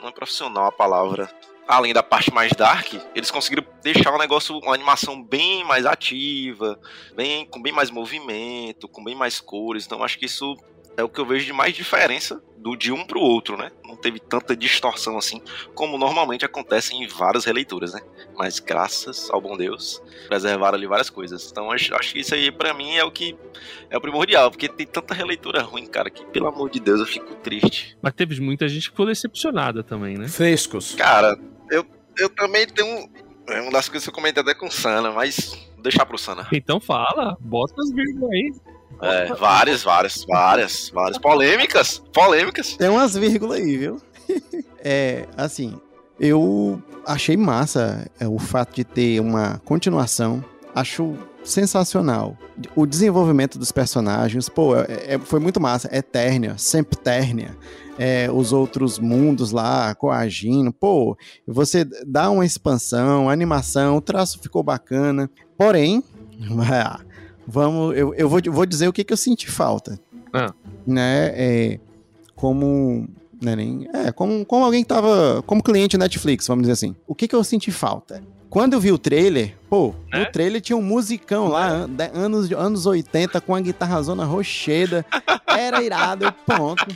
Speaker 4: não é profissional a palavra, além da parte mais dark, eles conseguiram deixar um negócio, uma animação bem mais ativa, bem com bem mais movimento, com bem mais cores. Então acho que isso é o que eu vejo de mais diferença do de um pro outro, né? Não teve tanta distorção assim, como normalmente acontece em várias releituras, né? Mas graças ao bom Deus, preservaram ali várias coisas. Então acho, acho que isso aí para mim é o que é o primordial, porque tem tanta releitura ruim, cara, que pelo amor de Deus eu fico triste.
Speaker 3: Mas teve muita gente que ficou decepcionada também, né?
Speaker 2: Frescos.
Speaker 4: Cara, eu, eu também tenho é uma das coisas que eu comentei até com o Sana, mas vou deixar pro Sana.
Speaker 3: Então fala, bota as vírgulas aí.
Speaker 4: É, várias, várias, várias, várias. Polêmicas, polêmicas.
Speaker 5: Tem umas vírgulas aí, viu? <laughs> é, assim, eu achei massa é, o fato de ter uma continuação. Acho sensacional. O desenvolvimento dos personagens, pô, é, é, foi muito massa. Eternia, Sempternia. É, os outros mundos lá, coagindo. Pô, você dá uma expansão, animação, o traço ficou bacana. Porém, <laughs> vamos, eu, eu vou, vou dizer o que, que eu senti falta.
Speaker 3: Ah.
Speaker 5: Né? É, como. Né, nem, é, como, como alguém que tava. Como cliente Netflix, vamos dizer assim. O que, que eu senti falta? Quando eu vi o trailer, pô,
Speaker 3: É?
Speaker 5: o trailer tinha um musicão lá, an- de- anos, anos 80, com a guitarra zona rocheda. Era irado, ponto.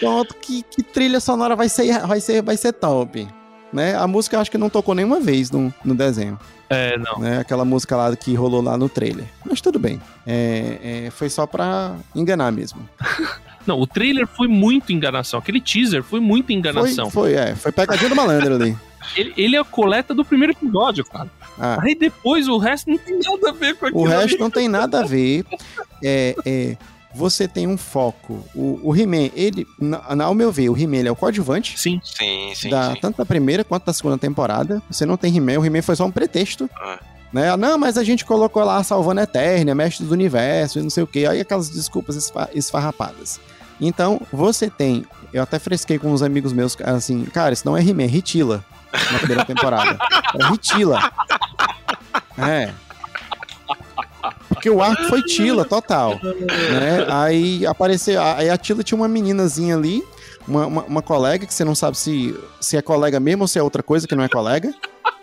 Speaker 5: Ponto, que, que trilha sonora vai ser, vai ser, vai ser top. Né? A música acho que não tocou nenhuma vez no, no desenho.
Speaker 3: É, não.
Speaker 5: Né? Aquela música lá que rolou lá no trailer. Mas tudo bem. É, é, foi só pra enganar mesmo. <laughs>
Speaker 3: Não, o trailer foi muito enganação. Aquele teaser foi muita
Speaker 5: Foi,
Speaker 3: enganação.
Speaker 5: foi, é. Foi pegadinha do malandro ali. <laughs>
Speaker 3: Ele, ele é a coleta do primeiro episódio, cara.
Speaker 5: Ah,
Speaker 3: Aí depois o resto não tem nada a ver com aquilo.
Speaker 5: o resto
Speaker 3: ali.
Speaker 5: não tem nada a ver. É, é, você tem um foco. O, o He-Man, ele, na, ao meu ver, o He-Man é o coadjuvante.
Speaker 3: Sim.
Speaker 4: Sim, sim,
Speaker 5: da,
Speaker 4: sim.
Speaker 5: Tanto da primeira quanto da segunda temporada. Você não tem He-Man, o He-Man foi só um pretexto.
Speaker 4: Ah.
Speaker 5: Né? Ah, Não, mas a gente colocou lá salvando a Eternia, mestre do universo e não sei o que. Aí aquelas desculpas esfa- esfarrapadas. Então, você tem. Eu até fresquei com uns amigos meus, assim, cara, isso não é He-Man, é Ritila. Na primeira temporada. <laughs> É Ritila. É. Porque o arco foi Tila, total. Né? Aí apareceu. Aí a Tila tinha uma meninazinha ali, uma, uma, uma colega, que você não sabe se, se é colega mesmo ou se é outra coisa que não é colega.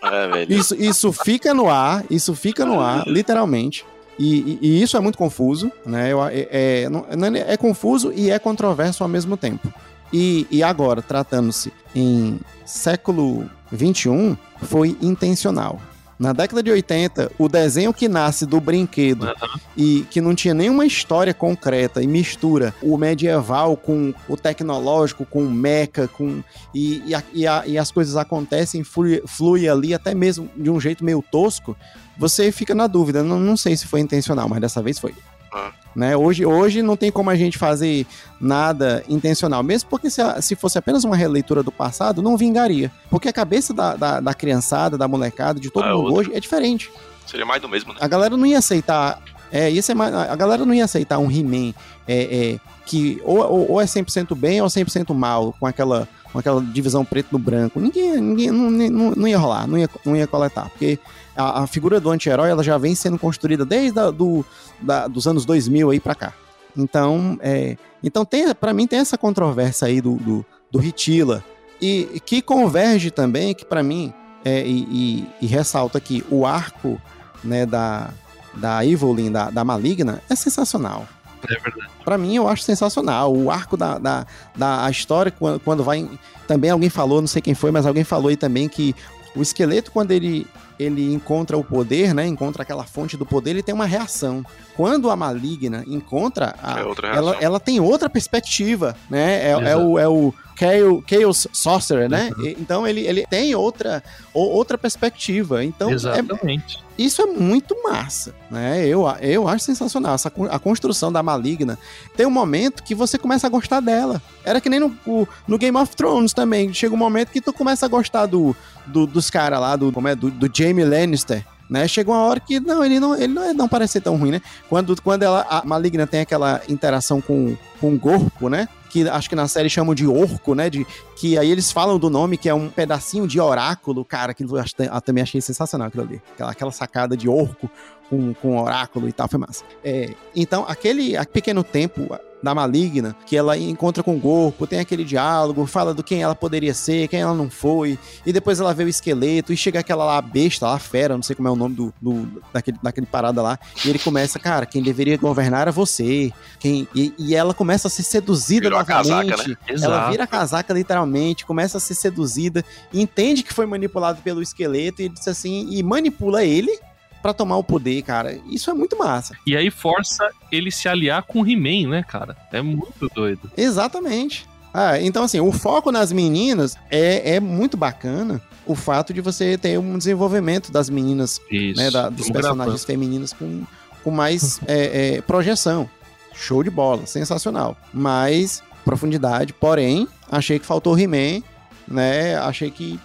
Speaker 4: É.
Speaker 5: Isso, isso fica no ar, isso fica no ar, literalmente. E, e, e isso é muito confuso, né? Eu, é, é, não- é, é confuso e é controverso ao mesmo tempo. E, e agora, tratando-se em século XXI, foi intencional. Na década de 80, o desenho que nasce do brinquedo e que não tinha nenhuma história concreta e mistura o medieval com o tecnológico, com o mecha, com e, e, a- e a- e as coisas acontecem, flui, flui ali até mesmo de um jeito meio tosco, você fica na dúvida. Não, não sei se foi intencional, mas dessa vez foi.
Speaker 4: Ah.
Speaker 5: Né? Hoje, hoje não tem como a gente fazer nada intencional, mesmo porque se, se fosse apenas uma releitura do passado, não vingaria. Porque a cabeça da, da, da criançada, da molecada, de todo
Speaker 4: Ah, é
Speaker 5: mundo
Speaker 4: outra.
Speaker 5: hoje é diferente.
Speaker 4: Seria mais do mesmo, né?
Speaker 5: A galera não ia aceitar. É, ia ser mais- a galera não ia aceitar um He-Man é, é, que ou, ou, ou é 100% bem ou 100% mal, com aquela, com aquela divisão preto no branco. Ninguém, ninguém não, não, não ia rolar, não ia, não ia coletar. Porque a, a figura do anti-herói ela já vem sendo construída desde a, do, da, dos anos 2000 aí pra cá. Então, é, então tem, para mim tem essa controvérsia aí do, do, do Hitila. E que converge também, que pra mim, é, e, e- e ressalta que o arco né, da, da Evelyn, da, da Maligna, é sensacional.
Speaker 3: É verdade.
Speaker 5: Pra mim, eu acho sensacional. O arco da, da, da a história, quando, quando vai. Também alguém falou, não sei quem foi, mas alguém falou aí também que o esqueleto, quando ele, ele encontra o poder, né? Encontra aquela fonte do poder, ele tem uma reação. Quando a maligna encontra a,
Speaker 4: é
Speaker 5: ela, ela tem outra perspectiva, né? É, é o, é o Chaos, Chaos Sorcerer, né? E- Então ele, ele tem outra, outra perspectiva. Então é,
Speaker 3: Exatamente.
Speaker 5: isso é muito massa, né? Eu, eu acho sensacional. Essa, a construção da maligna. Tem um momento que você começa a gostar dela. Era que nem no, o- no Game of Thrones também. Chega um momento que tu começa a gostar do, do- dos caras lá, do, como é, do, do Jaime Lannister. Né? Chega uma hora que não, ele não, ele não, é- não parece ser tão ruim, né? Quando, quando ela, a maligna tem aquela interação com, com o corpo, né? Que acho que na série chamam de orco, né? De, que aí eles falam do nome, que é um pedacinho de oráculo, cara, que eu eu também achei sensacional aquilo ali. Aquela, aquela sacada de orco com, com oráculo e tal, foi massa. É, então, aquele pequeno tempo da maligna, que ela encontra com o corpo, tem aquele diálogo, fala do quem ela poderia ser, quem ela não foi, e depois ela vê o esqueleto, e chega aquela lá besta, lá fera, não sei como é o nome do, do- daquele, daquele parada lá, e ele começa, cara, quem deveria governar era você, quem, e, e ela começa a ser seduzida
Speaker 4: Virou
Speaker 5: novamente,
Speaker 4: casaca, né?
Speaker 5: ela vira a casaca literalmente, começa a ser seduzida, entende que foi manipulado pelo esqueleto e diz assim e manipula ele pra tomar o poder, cara. Isso é muito massa.
Speaker 3: E aí força ele se aliar com o He-Man, né, cara? É muito doido.
Speaker 5: Exatamente. Ah, então assim, o foco nas meninas é, é muito bacana. O fato de você ter um desenvolvimento das meninas,
Speaker 3: Isso.
Speaker 5: né, da- dos personagens femininos com, com mais <laughs> é, é, projeção. Show de bola, sensacional. Mais profundidade, porém, achei que faltou o He-Man, né? Achei que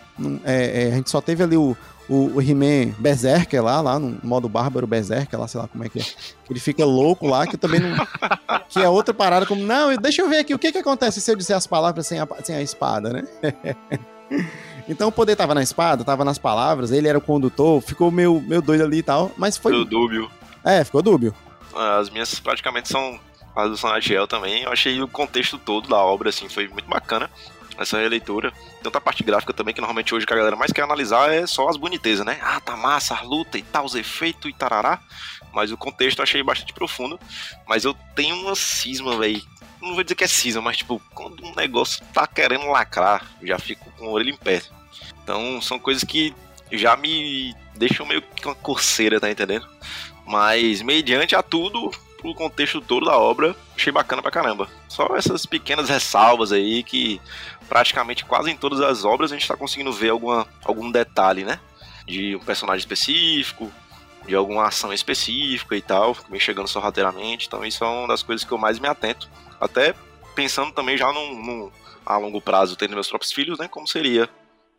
Speaker 5: é, é, a gente só teve ali o, o, o He-Man Berserker lá, lá no modo bárbaro Berserker, lá, sei lá como é que é. Ele fica louco lá, que também não. que é outra parada como. Não, deixa eu ver aqui o que, que acontece se eu disser as palavras sem a, sem a espada, né? <laughs> então o poder tava na espada, tava nas palavras, ele era o condutor, ficou meio, meio doido ali e tal, mas foi.
Speaker 4: O dúbio.
Speaker 5: É, ficou dúbio.
Speaker 4: As minhas praticamente são as do Sonatiel também. Eu achei o contexto todo da obra, assim, foi muito bacana. Essa releitura. Tanto a parte gráfica também, que normalmente hoje que a galera mais quer analisar é só as bonitezas, né? Ah, tá massa, a luta e tal, os efeitos e tarará. Mas o contexto eu achei bastante profundo. Mas eu tenho uma cisma, velho. Não vou dizer que é cisma, mas tipo, quando um negócio tá querendo lacrar, já fico com a orelha em pé. Então são coisas que já me deixam meio que uma coceira, tá entendendo? Mas mediante a tudo, pro contexto todo da obra, achei bacana pra caramba. Só essas pequenas ressalvas aí que praticamente quase em todas as obras a gente tá conseguindo ver alguma, algum detalhe, né? De um personagem específico, de alguma ação específica e tal, vem chegando sorrateiramente. Então isso é uma das coisas que eu mais me atento. Até pensando também já num, num- a longo prazo, tendo meus próprios filhos, né? Como seria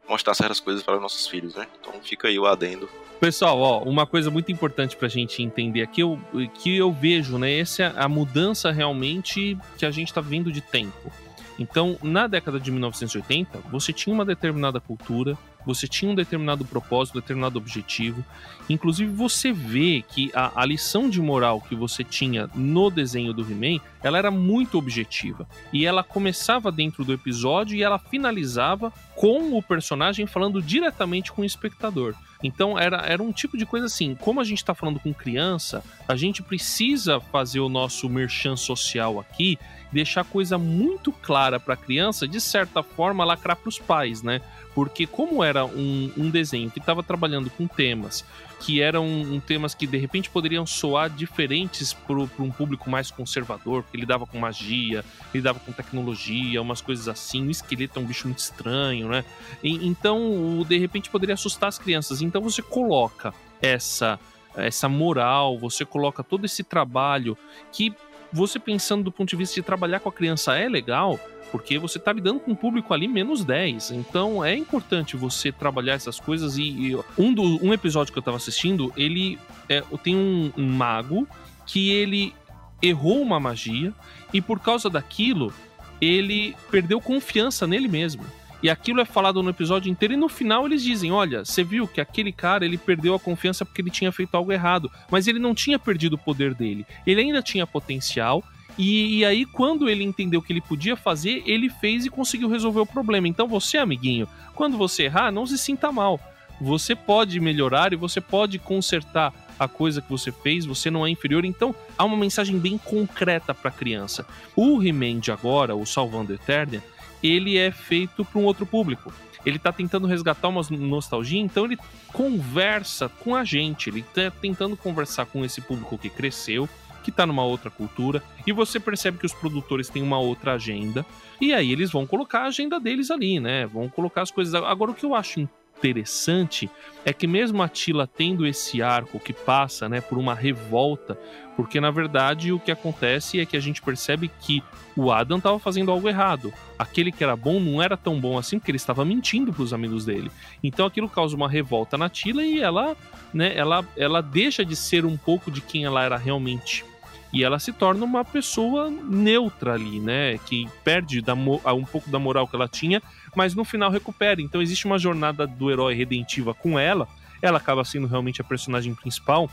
Speaker 4: mostrar certas coisas para os nossos filhos, né? Então fica aí o adendo.
Speaker 3: Pessoal, ó, uma coisa muito importante pra gente entender aqui, eu, que eu vejo, né? Essa é a mudança realmente que a gente tá vendo de tempo. Então, na década de 1980, você tinha uma determinada cultura, você tinha um determinado propósito, um determinado objetivo. Inclusive, você vê que a, a lição de moral que você tinha no desenho do He-Man, ela era muito objetiva. E ela começava dentro do episódio e ela finalizava com o personagem falando diretamente com o espectador. Então era, era um tipo de coisa assim, como a gente está falando com criança, a gente precisa fazer o nosso merchan social aqui, deixar coisa muito clara para a criança, de certa forma lacrar para os pais, né? Porque como era um, um desenho que estava trabalhando com temas que eram um, temas que de repente poderiam soar diferentes para um público mais conservador, porque lidava com magia, lidava com tecnologia, umas coisas assim. O esqueleto é um bicho muito estranho, né? E, então, de repente poderia assustar as crianças. Então você coloca essa essa moral, você coloca todo esse trabalho que você pensando do ponto de vista de trabalhar com a criança é legal, porque você está lidando com um público ali menos 10. Então é importante você trabalhar essas coisas. E, e um, do, um episódio que eu estava assistindo, ele é, tem um, um mago que ele errou uma magia e por causa daquilo ele perdeu confiança nele mesmo. E aquilo é falado no episódio inteiro e no final eles dizem: "Olha, você viu que aquele cara, ele perdeu a confiança porque ele tinha feito algo errado, mas ele não tinha perdido o poder dele. Ele ainda tinha potencial e, e, aí, quando ele entendeu que ele podia fazer, ele fez e conseguiu resolver o problema. Então, você, amiguinho, quando você errar, não se sinta mal. Você pode melhorar e você pode consertar a coisa que você fez, você não é inferior. Então, há uma mensagem bem concreta para a criança. O He-Man de agora, o Salvando Eternia, ele é feito para um outro público. Ele está tentando resgatar uma nostalgia, então ele conversa com a gente, ele está tentando conversar com esse público que cresceu, que está numa outra cultura, e você percebe que os produtores têm uma outra agenda, e aí eles vão colocar a agenda deles ali, né? Vão colocar as coisas. Agora, o que eu acho interessante é que mesmo a Tila tendo esse arco que passa, né, por uma revolta, porque na verdade o que acontece é que a gente percebe que o Adam estava fazendo algo errado. Aquele que era bom não era tão bom assim porque ele estava mentindo para os amigos dele. Então aquilo causa uma revolta na Tila e ela, né, ela, ela deixa de ser um pouco de quem ela era realmente e ela se torna uma pessoa neutra ali, né? Que perde da, um pouco da moral que ela tinha, mas no final recupera. Então existe uma jornada do herói redentiva com ela. Ela acaba sendo realmente a personagem principal.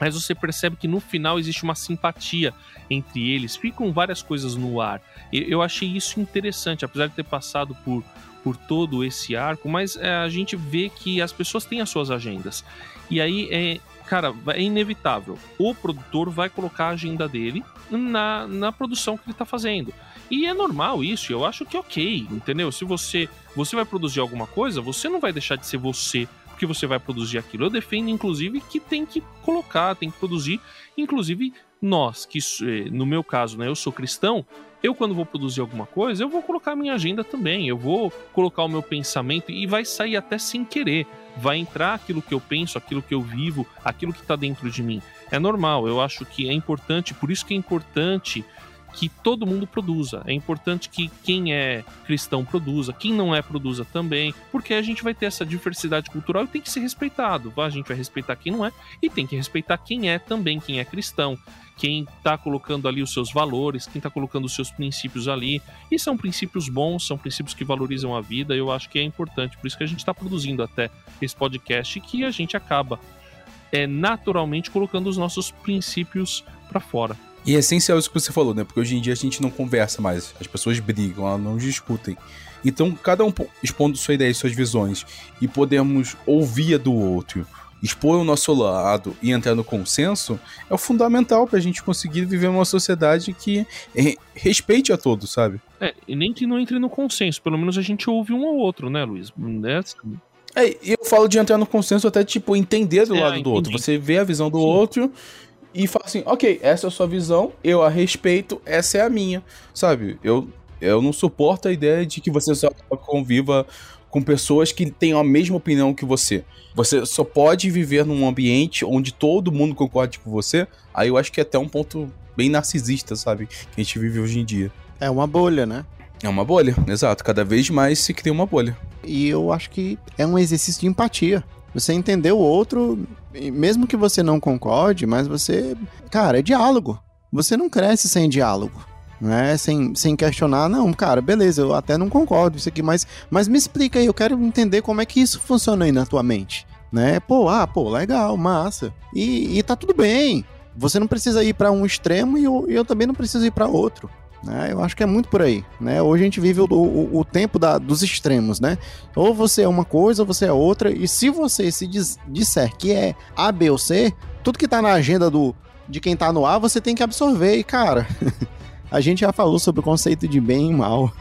Speaker 3: Mas você percebe que no final existe uma simpatia entre eles, ficam várias coisas no ar. Eu achei isso interessante, apesar de ter passado por, por todo esse arco, mas é, a gente vê que as pessoas têm as suas agendas. E aí é, cara, é inevitável. O produtor vai colocar a agenda dele na, na produção que ele tá fazendo. E é normal isso, eu acho que é ok, entendeu? Se você, você vai produzir alguma coisa, você não vai deixar de ser você porque você vai produzir aquilo. Eu defendo, inclusive, que tem que colocar, tem que produzir. Inclusive, nós, que eh, no meu caso, né, eu sou cristão, eu quando vou produzir alguma coisa, eu vou colocar a minha agenda também, eu vou colocar o meu pensamento e vai sair até sem querer vai entrar aquilo que eu penso, aquilo que eu vivo, aquilo que está dentro de mim. É normal, eu acho que é importante, por isso que é importante que todo mundo produza. É importante que quem é cristão produza, quem não é produza também, porque a gente vai ter essa diversidade cultural e tem que ser respeitado. A gente vai respeitar quem não é e tem que respeitar quem é também, quem é cristão quem está colocando ali os seus valores, quem está colocando os seus princípios ali. E são princípios bons, são princípios que valorizam a vida. Eu acho que é importante. Por isso que a gente está produzindo até esse podcast que a gente acaba é, naturalmente colocando os nossos princípios para fora.
Speaker 2: E é essencial isso que você falou, né? Porque hoje em dia a gente não conversa mais, as pessoas brigam, elas não discutem. Então, cada um expondo sua ideia e suas visões e podemos ouvir a do outro, expor o nosso lado e entrar no consenso é o fundamental para a gente conseguir viver uma sociedade que respeite a todos, sabe?
Speaker 3: É, e nem que não entre no consenso, pelo menos a gente ouve um ao outro, né, Luiz? É, assim.
Speaker 2: é eu falo de entrar no consenso até, tipo, entender do é, lado do outro. Você vê a visão do Sim. outro e fala assim, ok, essa é a sua visão, eu a respeito, essa é a minha, sabe? Eu, eu não suporto a ideia de que você só conviva com pessoas que têm a mesma opinião que você. Você só pode viver num ambiente onde todo mundo concorde com você. Aí eu acho que é até um ponto bem narcisista, sabe? Que a gente vive hoje em dia.
Speaker 5: É uma bolha, né?
Speaker 2: É uma bolha, exato. Cada vez mais se cria uma bolha.
Speaker 5: E eu acho que é um exercício de empatia. Você entender o outro, mesmo que você não concorde, mas você. Cara, é diálogo. Você não cresce sem diálogo. né? Sem, sem questionar, não, cara, beleza, eu até não concordo isso aqui, mas, mas me explica aí, eu quero entender como é que isso funciona aí na tua mente, né? Pô, ah, pô, legal, massa. E, e tá tudo bem. Você não precisa ir para um extremo e eu, eu também não preciso ir para outro. Né? Eu acho que é muito por aí. Né? Hoje a gente vive o, o, o tempo da, dos extremos, né? Ou você é uma coisa ou você é outra. E se você se diz, disser que é A, B ou C, tudo que tá na agenda do, de quem tá no A, você tem que absorver. E, cara, <laughs> a gente já falou sobre o conceito de bem e mal.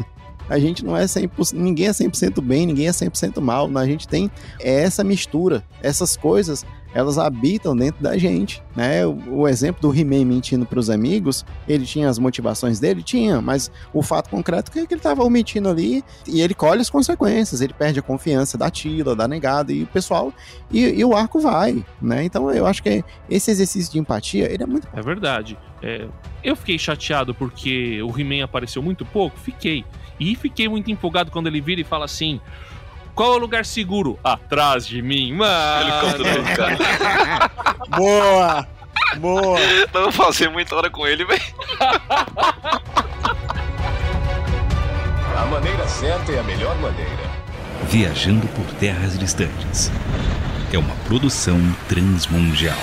Speaker 5: A gente não é 100%, ninguém é 100% bem, ninguém é 100% mal. A gente tem essa mistura, essas coisas elas habitam dentro da gente, né? O, o exemplo do He-Man mentindo para os amigos, ele tinha as motivações dele? Tinha, mas o fato concreto é que ele estava omitindo ali e ele colhe as consequências, ele perde a confiança da Tila, da negada e o pessoal, e, e o arco vai, né? Então eu acho que esse exercício de empatia, ele é muito...
Speaker 3: É verdade. É, eu fiquei chateado porque o He-Man apareceu muito pouco? Fiquei. E fiquei muito empolgado quando ele vira e fala assim: qual é o lugar seguro? Atrás de mim, mano. Ele conta
Speaker 5: cara. <laughs> Boa! Boa!
Speaker 4: Não vou fazer muita hora com ele, velho.
Speaker 6: A maneira certa é a melhor maneira.
Speaker 1: Viajando por terras distantes. É uma produção transmundial.